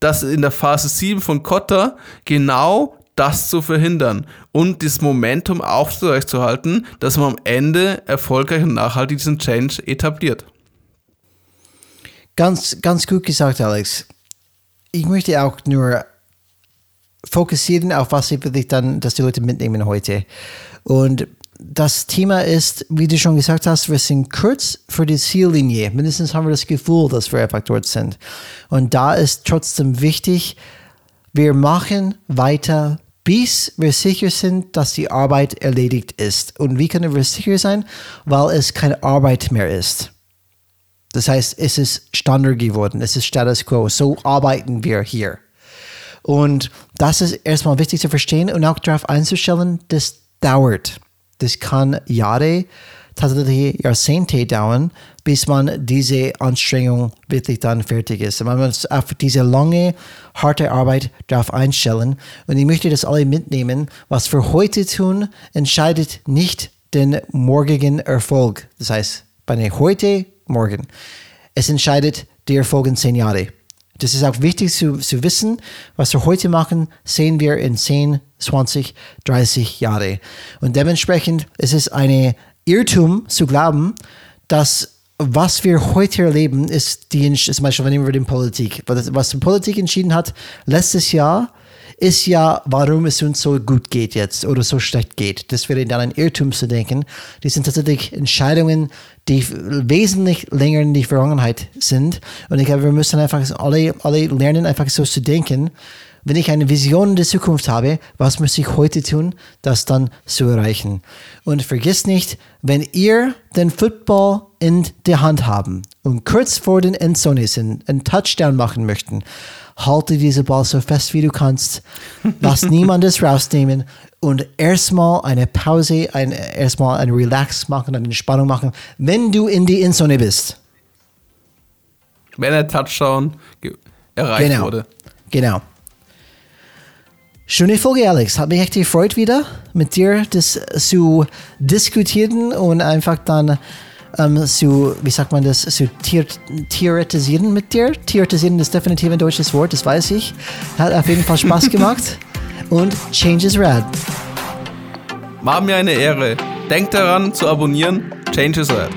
dass in der Phase 7 von Kotter genau das zu verhindern und das Momentum aufrechtzuerhalten, dass man am Ende erfolgreich und nachhaltig diesen Change etabliert. Ganz, ganz gut gesagt, Alex. Ich möchte auch nur fokussieren auf was ich wirklich dann, dass die Leute mitnehmen heute. Und das Thema ist, wie du schon gesagt hast, wir sind kurz vor der Ziellinie. Mindestens haben wir das Gefühl, dass wir einfach dort sind. Und da ist trotzdem wichtig, wir machen weiter bis wir sicher sind, dass die Arbeit erledigt ist. Und wie können wir sicher sein? Weil es keine Arbeit mehr ist. Das heißt, es ist Standard geworden, es ist Status quo. So arbeiten wir hier. Und das ist erstmal wichtig zu verstehen und auch darauf einzustellen, das dauert. Das kann Jahre, tatsächlich Jahrzehnte dauern, bis man diese Anstrengung wirklich dann fertig ist. Man muss auf diese lange, harte Arbeit darauf einstellen. Und ich möchte das alle mitnehmen. Was wir heute tun, entscheidet nicht den morgigen Erfolg. Das heißt, bei heute, morgen. Es entscheidet die Erfolg in zehn Jahre. Das ist auch wichtig zu, zu wissen, was wir heute machen, sehen wir in 10, 20, 30 Jahre. Und dementsprechend ist es eine Irrtum zu glauben, dass was wir heute erleben, ist die, zum Beispiel, wenn wir die Politik, was die Politik entschieden hat letztes Jahr, ist ja, warum es uns so gut geht jetzt oder so schlecht geht. Das wäre dann ein Irrtum zu denken. Die sind tatsächlich Entscheidungen, die wesentlich länger in die Vergangenheit sind. Und ich glaube, wir müssen einfach alle, alle lernen, einfach so zu denken wenn ich eine Vision der Zukunft habe, was muss ich heute tun, das dann zu erreichen? Und vergiss nicht, wenn ihr den Football in der Hand haben und kurz vor den Endzone sind, einen Touchdown machen möchten, halte diese Ball so fest wie du kannst, lass niemandes rausnehmen und erstmal eine Pause, ein, erstmal ein Relax machen, eine Entspannung machen, wenn du in die Endzone bist. Wenn der Touchdown erreicht genau. wurde. Genau. Schöne Folge, Alex. Hat mich echt gefreut, wieder mit dir das zu diskutieren und einfach dann ähm, zu, wie sagt man das, zu tier theoretisieren mit dir. Theoretisieren ist definitiv ein deutsches Wort, das weiß ich. Hat auf jeden Fall Spaß gemacht. und Change is Rad. War mir eine Ehre. Denkt daran zu abonnieren. Change is Rad.